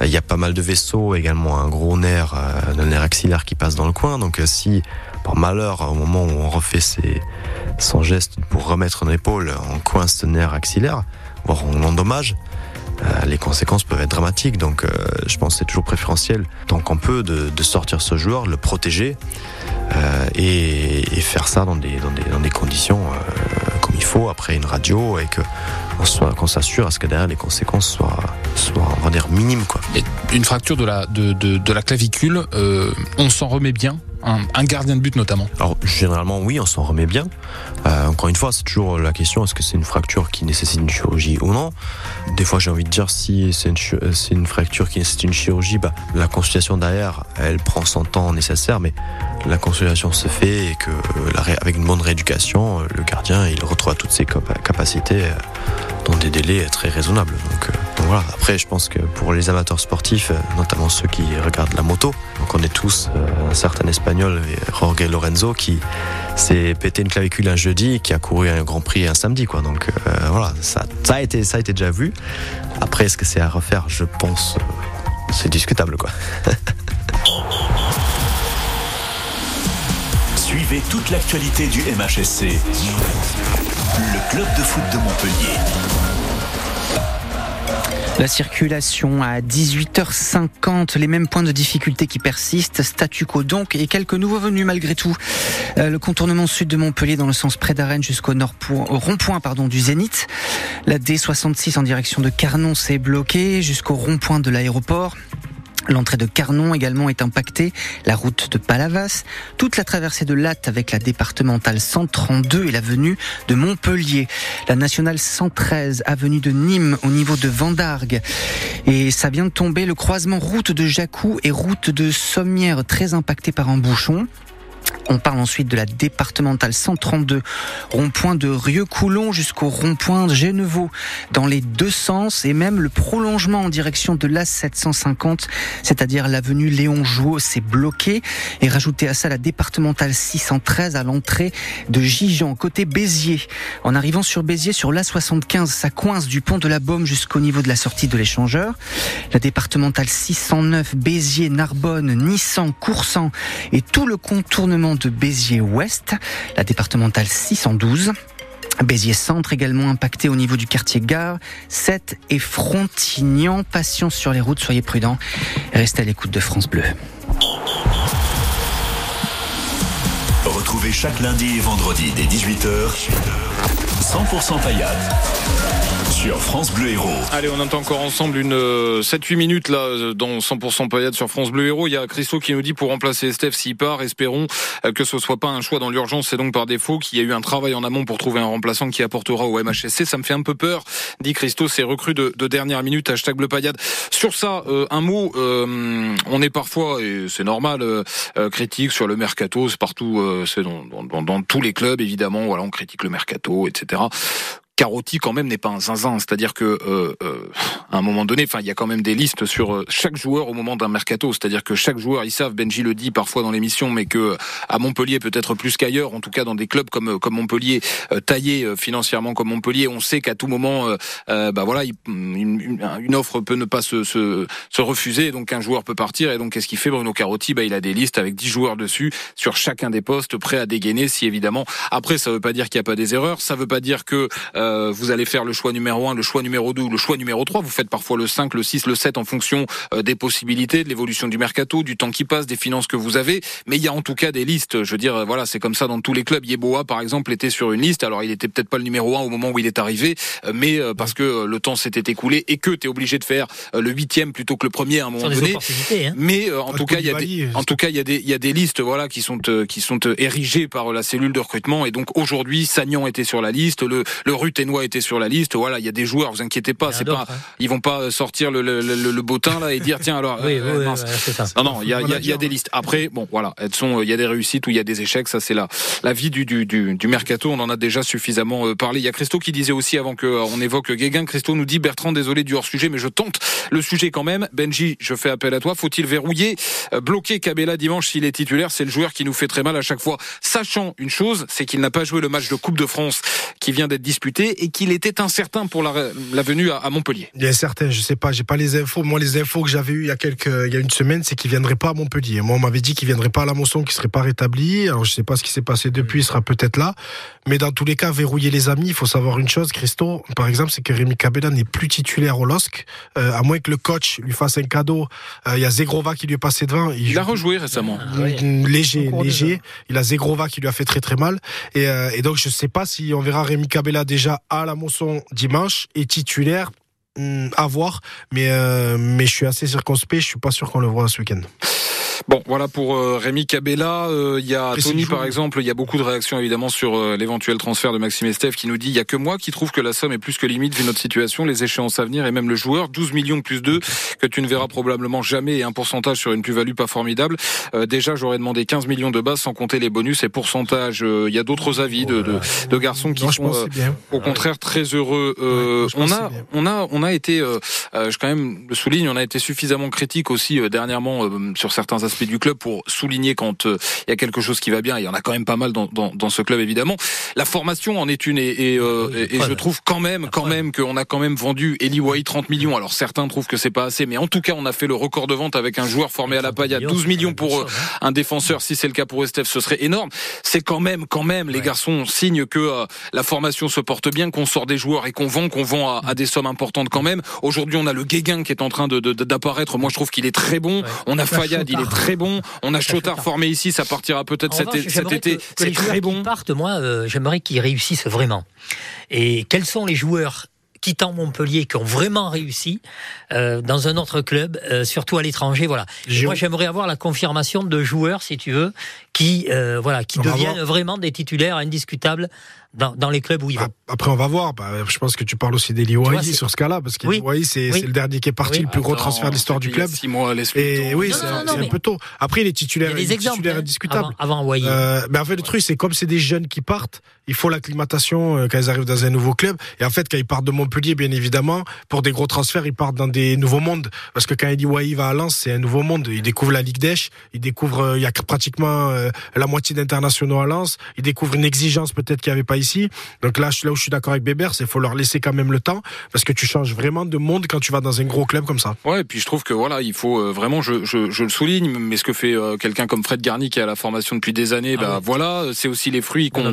Euh, Il y a pas mal de vaisseaux, également un gros nerf, euh, un nerf axillaire qui passe dans le coin. Donc, euh, si par malheur, au moment où on refait son geste pour remettre une épaule, on coince ce nerf axillaire, voire on l'endommage, euh, les conséquences peuvent être dramatiques. Donc, euh, je pense que c'est toujours préférentiel, tant qu'on peut, de, sortir ce joueur, le protéger euh, et, faire ça dans des, conditions euh, il faut, après une radio, et que on soit- qu'on s'assure à ce que derrière les conséquences soient, soient on va dire, minimes. Quoi. Une fracture de la, de, de la clavicule, euh, on s'en remet bien? Un, gardien de but notamment. Alors généralement oui, on s'en remet bien. Euh, encore une fois, c'est toujours la question est-ce que c'est une fracture qui nécessite une chirurgie ou non? Des fois, j'ai envie de dire si c'est une, fracture qui nécessite une chirurgie, bah, la consultation derrière, elle prend son temps nécessaire, mais la consultation se fait et que euh, avec une bonne rééducation, euh, le gardien il retrouve toutes ses cap- capacités dans des délais très raisonnables. Après, je pense que pour les amateurs sportifs, euh, notamment ceux qui regardent la moto, on connaît tous euh, un certain espagnol, Jorge Lorenzo, qui s'est pété une clavicule un jeudi qui a couru un Grand Prix un samedi. Quoi. Donc euh, voilà, ça, a été, ça a été déjà vu. Après, est-ce que c'est à refaire? Je pense, euh, c'est discutable. Quoi. [LAUGHS] Suivez toute l'actualité du MHSC. Le club de foot de Montpellier. La circulation à 18h50, les mêmes points de difficulté qui persistent, statu quo donc, et quelques nouveaux venus malgré tout. Euh, le contournement sud de Montpellier dans le sens près d'Arène jusqu'au nord rond-point pardon du Zénith. La D66 en direction de Carnon s'est bloquée jusqu'au rond-point de l'aéroport. L'entrée de Carnon également est impactée, la route de Palavas, toute la traversée de Latte avec la départementale 132 et l'avenue de Montpellier, la nationale 113 avenue de Nîmes au niveau de Vendargue. Et ça vient de tomber le croisement route de Jacou et route de Sommières très impacté par un bouchon. On parle ensuite de la départementale 132, rond-point de Rieux-Coulon jusqu'au rond-point de dans les deux sens, et même le prolongement en direction de l'A750, c'est-à-dire l'avenue Léon Jouot, s'est bloqué, et rajouter à ça la départementale 613 à l'entrée de Gijan, côté Béziers. En arrivant sur Béziers, sur l'A75, ça coince du pont de la Baume jusqu'au niveau de la sortie de l'échangeur. La départementale 609, Béziers, Narbonne, Nissan, Coursan, et tout le contournement de Béziers-Ouest, la départementale 612. Béziers Centre également impacté au niveau du quartier Gare, 7 et Frontignan. Patience sur les routes, soyez prudents. Restez à l'écoute de France Bleu. Retrouvez chaque lundi et vendredi dès 18h 100% Payade sur France Bleu Héros. Allez, on entend encore ensemble une euh, 7-8 minutes là euh, dans 100% Payade sur France Bleu Héros. Il y a Christo qui nous dit pour remplacer Steph s'il part, espérons euh, que ce soit pas un choix dans l'urgence et donc par défaut qu'il y a eu un travail en amont pour trouver un remplaçant qui apportera au MHSC. Ça me fait un peu peur, dit Christo, c'est recru de, de dernière minute, hashtag Bleu Payade. Sur ça, euh, un mot, euh, on est parfois, et c'est normal, euh, euh, critique sur le mercato, c'est partout, euh, c'est dans, dans, dans, dans tous les clubs évidemment, voilà, on critique le mercato, etc. Carotti quand même n'est pas un zinzin, c'est-à-dire que euh, euh, à un moment donné, enfin il y a quand même des listes sur euh, chaque joueur au moment d'un mercato, c'est-à-dire que chaque joueur, ils savent, Benji le dit parfois dans l'émission, mais que à Montpellier peut-être plus qu'ailleurs, en tout cas dans des clubs comme comme Montpellier, euh, taillés euh, financièrement comme Montpellier, on sait qu'à tout moment, euh, euh, bah voilà, il- une, offre peut ne pas se, se, se refuser, donc un joueur peut partir, et donc qu'est-ce qu'il fait Bruno Carotti? Bah il a des listes avec 10 joueurs dessus sur chacun des postes, prêts à dégainer si évidemment. Après, ça veut pas dire qu'il n'y a pas des erreurs, ça veut pas dire que euh, vous allez faire le choix numéro 1, le choix numéro 2 ou le choix numéro 3. Vous faites parfois le 5, le 6, le 7 en fonction euh, des possibilités, de l'évolution du mercato, du temps qui passe, des finances que vous avez. Mais il y a en tout cas des listes. Je veux dire, euh, voilà, c'est comme ça dans tous les clubs. Yeboah, par exemple, était sur une liste. Alors, il était peut-être pas le numéro 1 au moment où il est arrivé, euh, mais euh, parce que euh, le temps s'était écoulé et que tu es obligé de faire euh, le huitième plutôt que le premier à un moment donné. Hein. Mais euh, en tout cas, il y a des, en tout cas, il y a des, il y a des listes, voilà, qui sont, euh, qui sont euh, érigées par la cellule de recrutement. Et donc aujourd'hui, Sagnan était sur la liste, le, le Ruténois était sur la liste. Voilà, il y a des joueurs, vous inquiétez pas, c'est pas, hein. ils vont pas euh, sortir le, le, le, le bottin là et dire tiens alors. Oui, euh, oui, ouais, c'est ça. Non, non, il y a, y a- y a des listes. Après, bon, voilà, elles sont, il y a des réussites ou il y a des échecs. Ça, c'est la, la vie du, du, du, du mercato. On en a déjà suffisamment euh, parlé. Il y a Christo qui disait aussi avant que on évoque Guéguin. Christo nous dit Bertrand, désolé du hors sujet, mais je tente le sujet quand même. Benji, je fais appel à toi. Faut-il verrouiller, bloquer Cabella dimanche s'il est titulaire? C'est le joueur qui nous fait très mal à chaque fois. Sachant une chose, c'est qu'il n'a pas joué le match de Coupe de France qui vient d'être disputé et qu'il était incertain pour la, la venue à, à Montpellier. Il y a certains, je sais pas, j'ai pas les infos. Moi, les infos que j'avais eues il y a quelques, il y a une semaine, c'est qu'il viendrait pas à Montpellier. Moi, on m'avait dit qu'il viendrait pas à la Mosson, qu'il serait pas rétabli. Alors, je sais pas ce qui s'est passé depuis, il sera peut-être là. Mais dans tous les cas, verrouiller les amis, il faut savoir une chose, Christo, par exemple, c'est que Rémi Cabella n'est plus titulaire au LOSC, euh, à moins que le coach lui fasse un cadeau. Euh, il y a Zegrova qui lui est passé devant. Il joue- a rejoué récemment. Mm, léger, Encore léger. déjà. Il a Zegrova qui lui a fait très très mal. Et, euh, et donc je sais pas si on verra Rémi Cabella déjà à la Mosson dimanche et titulaire. mm, À voir, mais euh, mais je suis assez circonspect. Je suis pas sûr qu'on le voit ce week-end. Bon, voilà pour euh, Rémi Cabella. Euh, Il y a Tony, par exemple. Il y a beaucoup de réactions évidemment sur euh, l'éventuel transfert de Maxime Estève qui nous dit il y a que moi qui trouve que la somme est plus que limite vu notre situation, les échéances à venir et même le joueur. 12 millions plus 2 que tu ne verras probablement jamais et un pourcentage sur une plus-value pas formidable. Euh, déjà, j'aurais demandé 15 millions de base sans compter les bonus et pourcentages. Euh, Il y a d'autres avis de, de, de garçons qui Non, sont euh, au contraire très heureux. Euh, Ouais, on a, on a, on a été, euh, euh, je quand même le souligne, on a été suffisamment critique aussi euh, dernièrement euh, sur certains aspects du club pour souligner quand euh, il y a quelque chose qui va bien. Il y en a quand même pas mal dans, dans, dans ce club évidemment. La formation en est une et, et, euh, et- et je trouve quand même, quand même qu'on a quand même vendu Eli Wahi 30 millions. Alors certains trouvent que c'est pas assez, mais en tout cas on a fait le record de vente avec un joueur formé à la paille à 12 millions pour euh, un défenseur. Si c'est le cas pour Estef, ce serait énorme. C'est quand même, quand même, les garçons signe que euh, la formation se porte bien, qu'on sort des joueurs et qu'on vend, qu'on vend à, à des sommes importantes quand même. Aujourd'hui, on a le Guéguin qui est en train de- d'apparaître. Moi, je trouve qu'il est très bon. On a Fayad, il est très bon. On a Chotard formé ici, ça partira peut-être cet, revanche, cet j'aimerais été. C'est très qui bon. partent, moi, euh, j'aimerais qu'ils réussissent vraiment. Et quels sont les joueurs quittant Montpellier qui ont vraiment réussi euh, dans un autre club, euh, surtout à l'étranger, voilà. Et. Moi, j'aimerais avoir la confirmation de joueurs, si tu veux, qui euh, voilà, qui On deviennent vraiment des titulaires indiscutables dans, dans les clubs où ils vont. Après, on va voir. Bah, je pense que tu parles aussi d'Eli c'est- sur ce cas-là, parce qu'Eli Oui. C'est Oui. le dernier qui est parti, Oui. le plus gros Attends, transfert de l'histoire du il club. Six mois, Et oui, c'est un peu tôt. Après, il est Il il est exemples titulaire hein, indiscutable. avant, avant. Euh, mais en fait, le truc, c'est comme c'est des jeunes qui partent, il faut l'acclimatation euh, quand ils arrivent dans un nouveau club. Et en fait, quand ils partent de Montpellier, bien évidemment, pour des gros transferts, ils partent dans des nouveaux mondes. Parce que quand Eli Wahi va à Lens, c'est un nouveau monde. Il découvre la Ligue d'Esch, il découvre, euh, il y a pratiquement euh, la moitié d'internationaux à Lens, il découvre une exigence peut-être qu'il n'y avait pas ici. Donc là, je- là où je suis d'accord avec Bébert, c'est faut leur laisser quand même le temps parce que tu changes vraiment de monde quand tu vas dans un gros club comme ça. Ouais, et puis je trouve que voilà, il faut euh, vraiment, je, je, je le souligne, mais ce que fait euh, quelqu'un comme Fred Garni qui est à la formation depuis des années, Ah bah oui. voilà, c'est aussi les fruits qu'on cause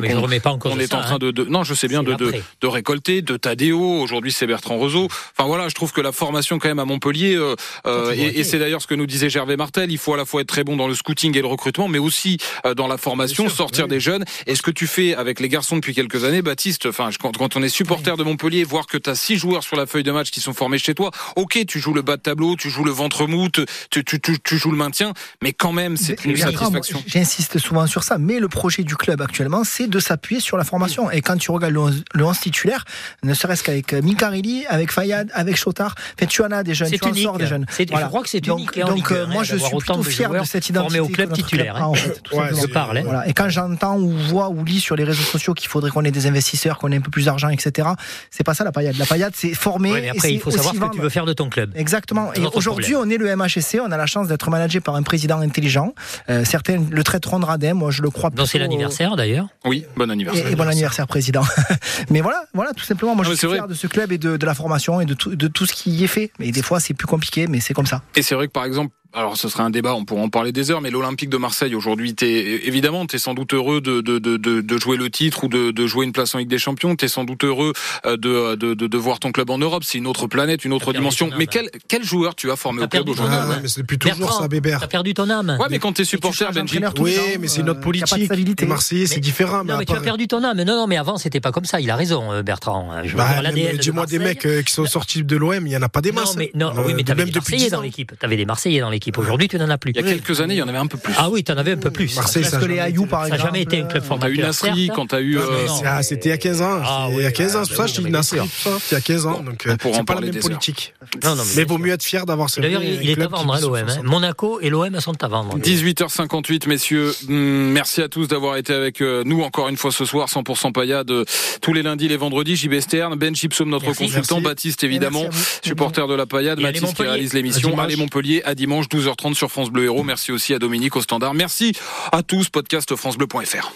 qu'on est ça, en train hein. de, de- non, je sais bien de, de, récolter, de Tadeo. Aujourd'hui, c'est Bertrand Roseau. Enfin voilà, je trouve que la formation quand même à Montpellier, euh, euh, et, et c'est d'ailleurs ce que nous disait Gervais Martel, il faut à la fois être très bon dans le scouting et le recrutement, mais aussi euh, dans la formation, sortir des jeunes. Et ce que tu fais avec les garçons depuis quelques années, Baptiste, enfin je- quand, quand on est supporter de Montpellier, voir que tu as six joueurs sur la feuille de match qui sont formés chez toi, ok, tu joues le bas de tableau, tu joues le ventre mou, tu, tu, tu, tu- tu joues le maintien, mais quand même, c'est une satisfaction. J'insiste souvent sur ça, mais le projet du club actuellement, c'est de s'appuyer sur la formation. Et quand tu regardes le 11, le 11 titulaire, ne serait-ce qu'avec euh, Mikarili, avec Fayad, avec Chotard, tu en as des jeunes, C'est tu en unique. sors des jeunes. Je crois que c'est donc, unique. hein, en Donc, Ligue euh, moi, je suis plutôt de fier de cette identité au club titulaire, club hein. en fait, tout Ouais, simplement. c'est- parle, hein. Voilà. Et quand j'entends ou vois ou lis sur les réseaux sociaux qu'il faudrait qu'on ait des investisseurs, qu'on ait un peu plus d'argent, etc., c'est pas ça la paillade. La paillade, c'est former. Ouais, mais et après, il faut savoir ce que tu veux faire de ton club. Exactement. Et aujourd'hui, on est le MHSC, on a la chance d'être managé par un président intelligent. Euh, certains le traiteront de radin, moi je le crois Non, c'est l'anniversaire d'ailleurs. Oui, bon anniversaire. et bon anniversaire, président. [LAUGHS] mais voilà, voilà, tout simplement. Moi, Non, je suis fier de ce club et de, de la formation et de tout, de tout ce qui y est fait. Mais des fois, c'est plus compliqué, mais c'est comme ça. Et c'est vrai que par exemple, alors ce serait un débat, on pourrait en parler des heures, mais l'Olympique de Marseille aujourd'hui, t'es évidemment, t'es sans doute heureux de, de, de, de, de jouer le titre ou de, de jouer une place en Ligue des Champions. T'es sans doute heureux euh, de, de, de, de voir ton club en Europe. C'est une autre planète, une autre dimension. Mais hein. quel, quel joueur tu as formé T'as au club aujourd'hui? Ah, mais c'est depuis toujours Bertrand, ça, Bébert. T'as perdu ton âme. Ouais, mais quand t'es supporter, Benji. Oui, mais c'est une autre euh, politique. Les Marseillais, c'est Mais- différent. Mais Non, mais tu as perdu ton âme. Non, non, mais avant, c'était pas comme ça. Il a raison, euh, Bertrand. Je veux Bah, Dis-moi des Marseille- mecs qui sont sortis de l'OM, il y en a pas des Non, masses. mais, non, oui, mais t'avais des Marseillais 10 dans ans. l'équipe. T'avais des Marseillais dans l'équipe. Aujourd'hui, tu n'en as plus. Il y a quelques années, il y en avait un peu plus. Ah oui, t'en avais un peu plus. Marseille, Parce ça que les Ayou, par Ça n'a exemple. jamais été un club Quand t'as eu formateur. Nasri, quand t'as eu. Euh, ah, C'était il y a 15 ans. Ah C'est- il y oui, a 15 ans, c'est pour ça que je oui, dis Nasri, ça. Il y a 15 ans. Donc, euh, on pourra en c'est pas la parler même politique. Non, non, Mais vaut mieux être fier d'avoir ce D'ailleurs, il, est à vendre, hein, l'OM. hein. Monaco et l'OM sont à vendre. 18h58, messieurs. Hum, Merci à tous d'avoir été avec euh, nous encore une fois ce soir. 100% paillade euh, tous les lundis, les vendredis. JB Stern, Ben Chipsom, notre Merci. consultant, Merci. Baptiste évidemment, à supporter de la paillade, Mathis qui réalise À l'émission. dimanche. Allez Montpellier à dimanche 12h30 sur France Bleu Héros. Merci aussi à Dominique au standard. Merci à tous. Podcast francebleu.fr.